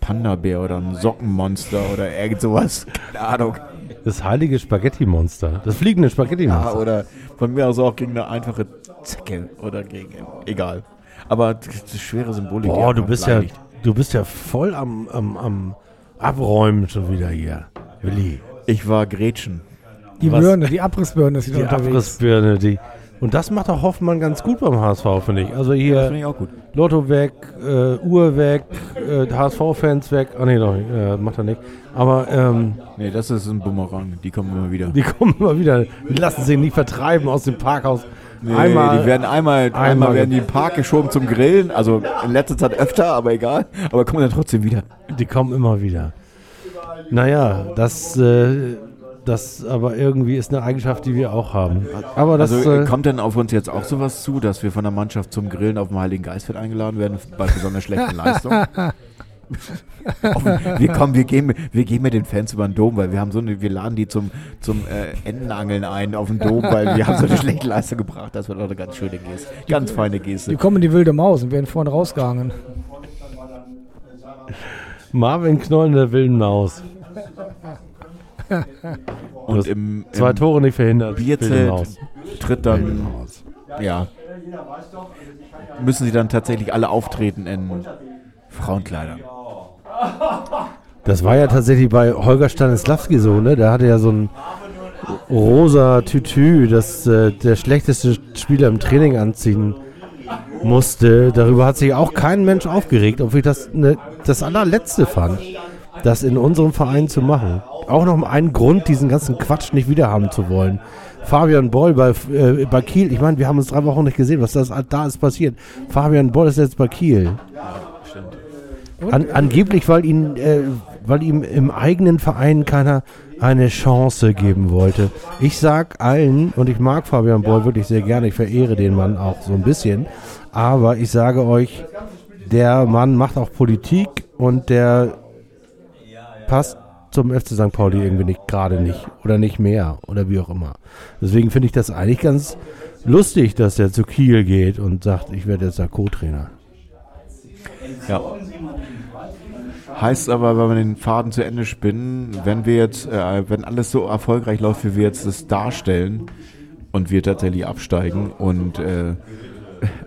Panda-Bär oder ein Sockenmonster oder irgend sowas. <laughs> Keine Ahnung. Das heilige Spaghetti-Monster. Das fliegende Ja, Spaghetti-Monster. oder von mir aus auch gegen eine einfache Zecke oder gegen, egal. Aber die, die schwere Symbolik. die Boah, du bist ja, du bist ja voll am, am, am Abräumen schon wieder hier. Willi. Ich war Gretchen. Die Was? Birne, die Abrissbirne ist wieder Die unterwegs. Abrissbirne, die. Und das macht auch Hoffmann ganz gut beim HSV, finde ich. Also Das hier finde ich auch gut. Lotto weg, äh, Uhr weg, äh, HSV-Fans weg. Ah nee, doch äh, macht er nicht. Aber ähm, Nee, das ist ein Bumerang. Die kommen immer wieder. die <laughs> kommen immer wieder, die lassen sich nicht vertreiben aus dem Parkhaus. Nee, einmal, die werden einmal, einmal, einmal- werden die im Park geschoben zum Grillen. Also in letzter Zeit öfter, aber egal. Aber kommen dann trotzdem wieder. die kommen immer wieder. Naja, das, äh, das aber irgendwie ist eine Eigenschaft, die wir auch haben. Aber das, also äh, äh, kommt denn auf uns jetzt auch sowas zu, dass wir von der Mannschaft zum Grillen auf dem Heiligen Geistfeld eingeladen werden bei besonders schlechten Leistungen? <laughs> Wir kommen, wir gehen, mit- wir gehen mit den Fans über den Dom, weil wir haben so eine, wir laden die zum, zum äh, Entenangeln ein auf den Dom, weil wir haben so eine schlechte Leistung gebracht. Das wird auch eine ganz schöne Geste. Ganz feine Die Geste. kommen in die wilde Maus und werden vorne rausgegangen. Marvin Knoll in der wilden Maus. Und im, Zwei im Tore nicht verhindert. Bierzelt tritt dann, ja, müssen sie dann tatsächlich alle auftreten in Frauenkleidern. Das war ja tatsächlich bei Holger Stanislawski so, ne? Der hatte ja so ein rosa Tütü, das äh, der schlechteste Spieler im Training anziehen musste. Darüber hat sich auch kein Mensch aufgeregt, obwohl ich das ne, das allerletzte fand, das in unserem Verein zu machen. Auch noch ein Grund, diesen ganzen Quatsch nicht wiederhaben zu wollen. Fabian Boll bei, äh, bei Kiel, ich meine, wir haben uns drei Wochen nicht gesehen, was das da ist passiert. Fabian Boll ist jetzt bei Kiel. An, angeblich, weil, ihn, äh, weil ihm im eigenen Verein keiner eine Chance geben wollte. Ich sag allen, und ich mag Fabian Boll wirklich sehr gerne, ich verehre den Mann auch so ein bisschen, aber ich sage euch, der Mann macht auch Politik und der passt zum FC St. Pauli irgendwie nicht gerade nicht oder nicht mehr oder wie auch immer. Deswegen finde ich das eigentlich ganz lustig, dass er zu Kiel geht und sagt, ich werde jetzt der Co-Trainer. Ja. Heißt aber, wenn wir den Faden zu Ende spinnen, wenn wir jetzt, äh, wenn alles so erfolgreich läuft, wie wir jetzt das darstellen und wir tatsächlich absteigen und äh,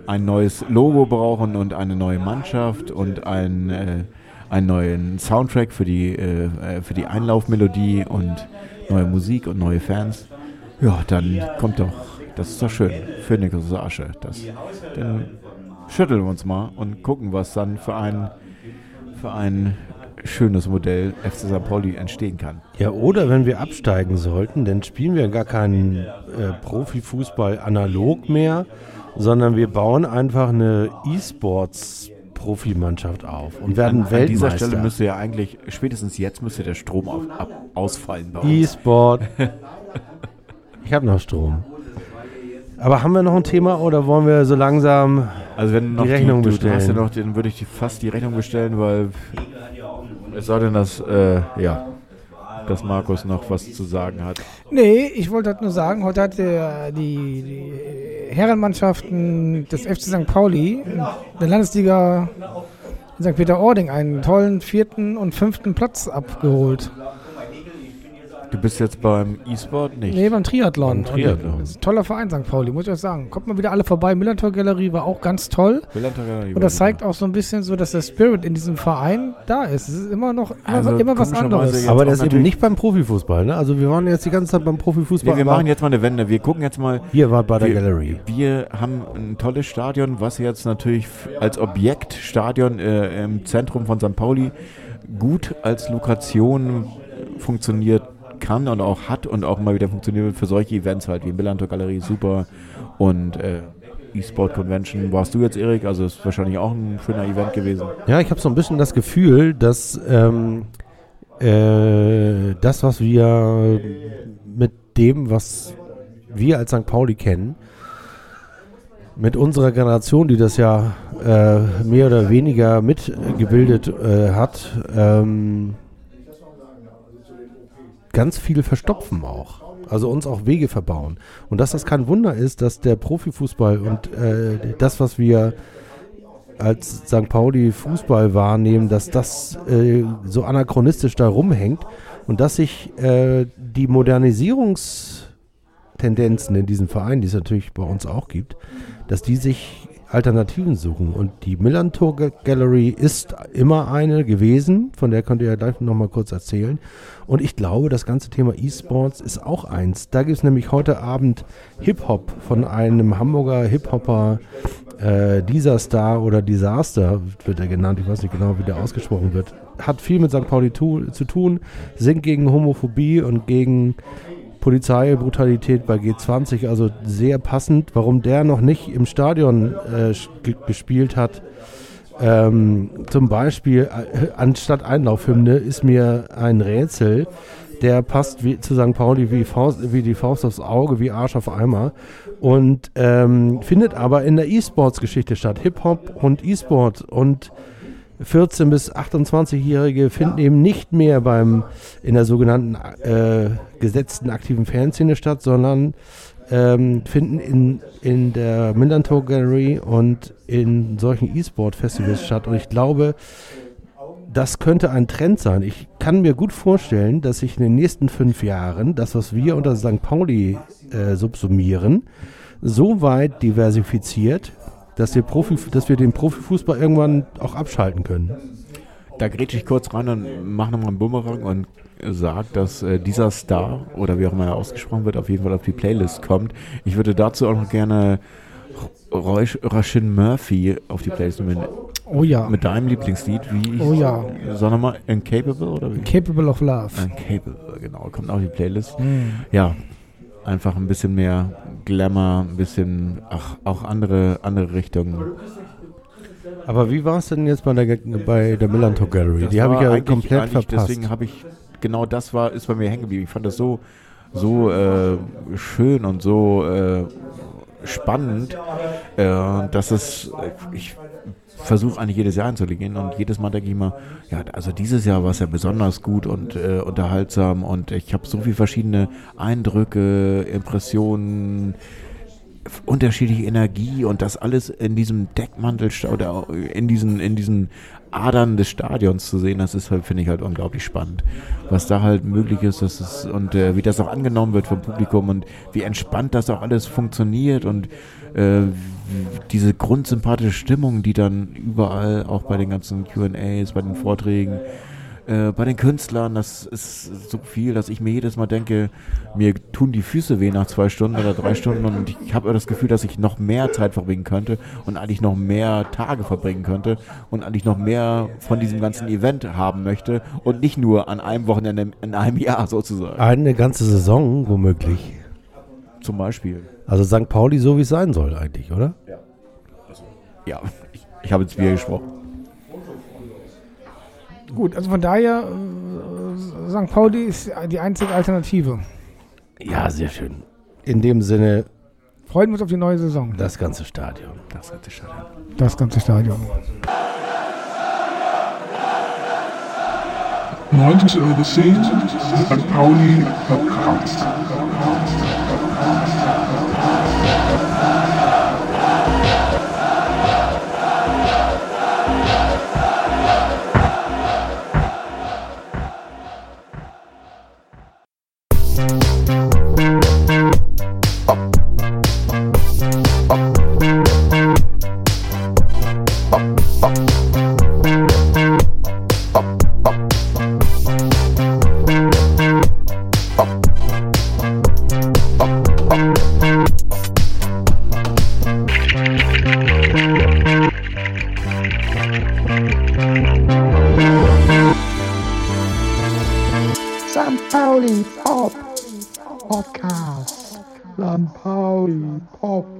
ein neues Logo brauchen und eine neue Mannschaft und ein, äh, einen neuen Soundtrack für die, äh, äh, für die Einlaufmelodie und neue Musik und neue Fans, ja, dann kommt doch, das ist doch schön, für Niklas Asche. Das, dann schütteln wir uns mal und gucken, was dann für ein, für ein schönes Modell FC St. Pauli entstehen kann. Ja, oder wenn wir absteigen sollten, dann spielen wir gar keinen äh, Profifußball analog mehr, sondern wir bauen einfach eine E-Sports-Profimannschaft auf und werden an, an dieser Weltmeister. Stelle müsste ja eigentlich, spätestens jetzt müsste der Strom auf, ab, ausfallen bei uns. E-Sport. <laughs> ich habe noch Strom. Aber haben wir noch ein Thema oder wollen wir so langsam Also wenn noch Die Rechnung du, du hast ja bestellen. noch, den würde ich die, fast die Rechnung bestellen, weil es sei denn, dass, äh, ja, dass Markus noch was zu sagen hat. Nee, ich wollte halt nur sagen, heute hat der, die, die Herrenmannschaften des FC St. Pauli in der Landesliga in St. Peter-Ording einen tollen vierten und fünften Platz abgeholt. Du bist jetzt beim E-Sport nicht? Nee, beim Triathlon. Beim Triathlon. Und das ist ein toller Verein, St. Pauli, muss ich euch sagen. Kommt mal wieder alle vorbei. Millantor Galerie war auch ganz toll. Und das zeigt auch so ein bisschen so, dass der Spirit in diesem Verein da ist. Es ist immer noch immer, Also, immer was anderes. Aber das ist eben nicht beim Profifußball, ne? Also wir waren jetzt die ganze Zeit beim Profifußball. Nee, wir machen jetzt mal eine Wende. Wir gucken jetzt mal. Hier war bei der wir, Gallery. Wir haben ein tolles Stadion, was jetzt natürlich als Objektstadion äh, im Zentrum von St. Pauli gut als Lokation funktioniert kann und auch hat und auch mal wieder funktioniert für solche Events halt wie Millantor Galerie, super und äh, E-Sport Convention. Warst du jetzt, Erik? Also ist wahrscheinlich auch ein schöner Event gewesen. Ja, ich habe so ein bisschen das Gefühl, dass ähm, äh, das, was wir mit dem, was wir als St. Pauli kennen, mit unserer Generation, die das ja äh, mehr oder weniger mitgebildet äh, hat, ähm, ganz viel verstopfen auch. Also uns auch Wege verbauen. Und dass das kein Wunder ist, dass der Profifußball und äh, das, was wir als St. Pauli Fußball wahrnehmen, dass das äh, so anachronistisch da rumhängt und dass sich äh, die Modernisierungstendenzen in diesem Verein, die es natürlich bei uns auch gibt, dass die sich Alternativen suchen. Und die Millantor Ga- Gallery ist immer eine gewesen, von der könnt ihr ja gleich nochmal kurz erzählen. Und ich glaube, das ganze Thema E-Sports ist auch eins. Da gibt es nämlich heute Abend Hip-Hop von einem Hamburger Hip-Hopper, äh, dieser Star oder Disaster wird er genannt, ich weiß nicht genau, wie der ausgesprochen wird. Hat viel mit St. Pauli tu zu tun, singt gegen Homophobie und gegen Polizeibrutalität bei G20, also sehr passend. Warum der noch nicht im Stadion äh, gespielt hat, ähm, zum Beispiel äh, anstatt Einlaufhymne, ist mir ein Rätsel. Der passt wie, zu St. Pauli wie, Faust, wie die Faust aufs Auge, wie Arsch auf Eimer. Und ähm, findet aber in der E-Sports-Geschichte statt. Hip-Hop und E-Sport. Und 14- bis 28-Jährige finden eben nicht mehr beim in der sogenannten äh, gesetzten aktiven Fanszene statt, sondern ähm, finden in, in der Millantor Gallery und in solchen E-Sport-Festivals statt. Und ich glaube, das könnte ein Trend sein. Ich kann mir gut vorstellen, dass sich in den nächsten fünf Jahren das, was wir unter St. Pauli äh, subsumieren, so weit diversifiziert, dass wir, Profi, dass wir den Profifußball irgendwann auch abschalten können. Da grätsche ich kurz rein und mache nochmal einen Bumerang und sage, dass äh, dieser Star, oder wie auch immer er ausgesprochen wird, auf jeden Fall auf die Playlist kommt. Ich würde dazu auch noch gerne Rashin Murphy auf die Playlist nehmen. Oh ja. Mit deinem Lieblingslied, wie Oh ja. Sag nochmal, Incapable oder wie? Capable of Love. Incapable, genau, kommt auf die Playlist. Mhm. Ja, einfach ein bisschen mehr Glamour, ein bisschen, ach, auch andere, andere Richtungen. Aber wie war es denn jetzt bei der, bei der Millantor Gallery? Das Die habe ich ja komplett verpasst. Deswegen habe ich, genau das war, ist bei mir hängen geblieben. Ich fand das so, so äh, schön und so äh, spannend, äh, dass es, ich versuche eigentlich jedes Jahr einzulegen und jedes Mal denke ich mal, ja, also dieses Jahr war es ja besonders gut und äh, unterhaltsam und ich habe so viele verschiedene Eindrücke, Impressionen, unterschiedliche Energie und das alles in diesem Deckmantel oder in diesen, in diesen Adern des Stadions zu sehen, das ist halt, finde ich halt unglaublich spannend. Was da halt möglich ist, das ist und äh, wie das auch angenommen wird vom Publikum und wie entspannt das auch alles funktioniert und äh, diese grundsympathische Stimmung, die dann überall auch bei den ganzen QAs, bei den Vorträgen, äh, bei den Künstlern, das ist so viel, dass ich mir jedes Mal denke, mir tun die Füße weh nach zwei Stunden oder drei Stunden und ich habe das Gefühl, dass ich noch mehr Zeit verbringen könnte und eigentlich noch mehr Tage verbringen könnte und eigentlich noch mehr von diesem ganzen Event haben möchte und nicht nur an einem Wochenende in einem Jahr sozusagen. Eine ganze Saison womöglich. Zum Beispiel. Also St. Pauli so, wie es sein soll eigentlich, oder? Ja, ich, ich habe ins Bier gesprochen. Gut, also von daher, äh, St. Pauli ist die einzige Alternative. Ja, sehr schön. In dem Sinne, Freuen wir uns auf die neue Saison. das ganze Stadion. Das ganze Stadion. Das ganze Stadion. 90 Euro 10, St. Pauli Podcast.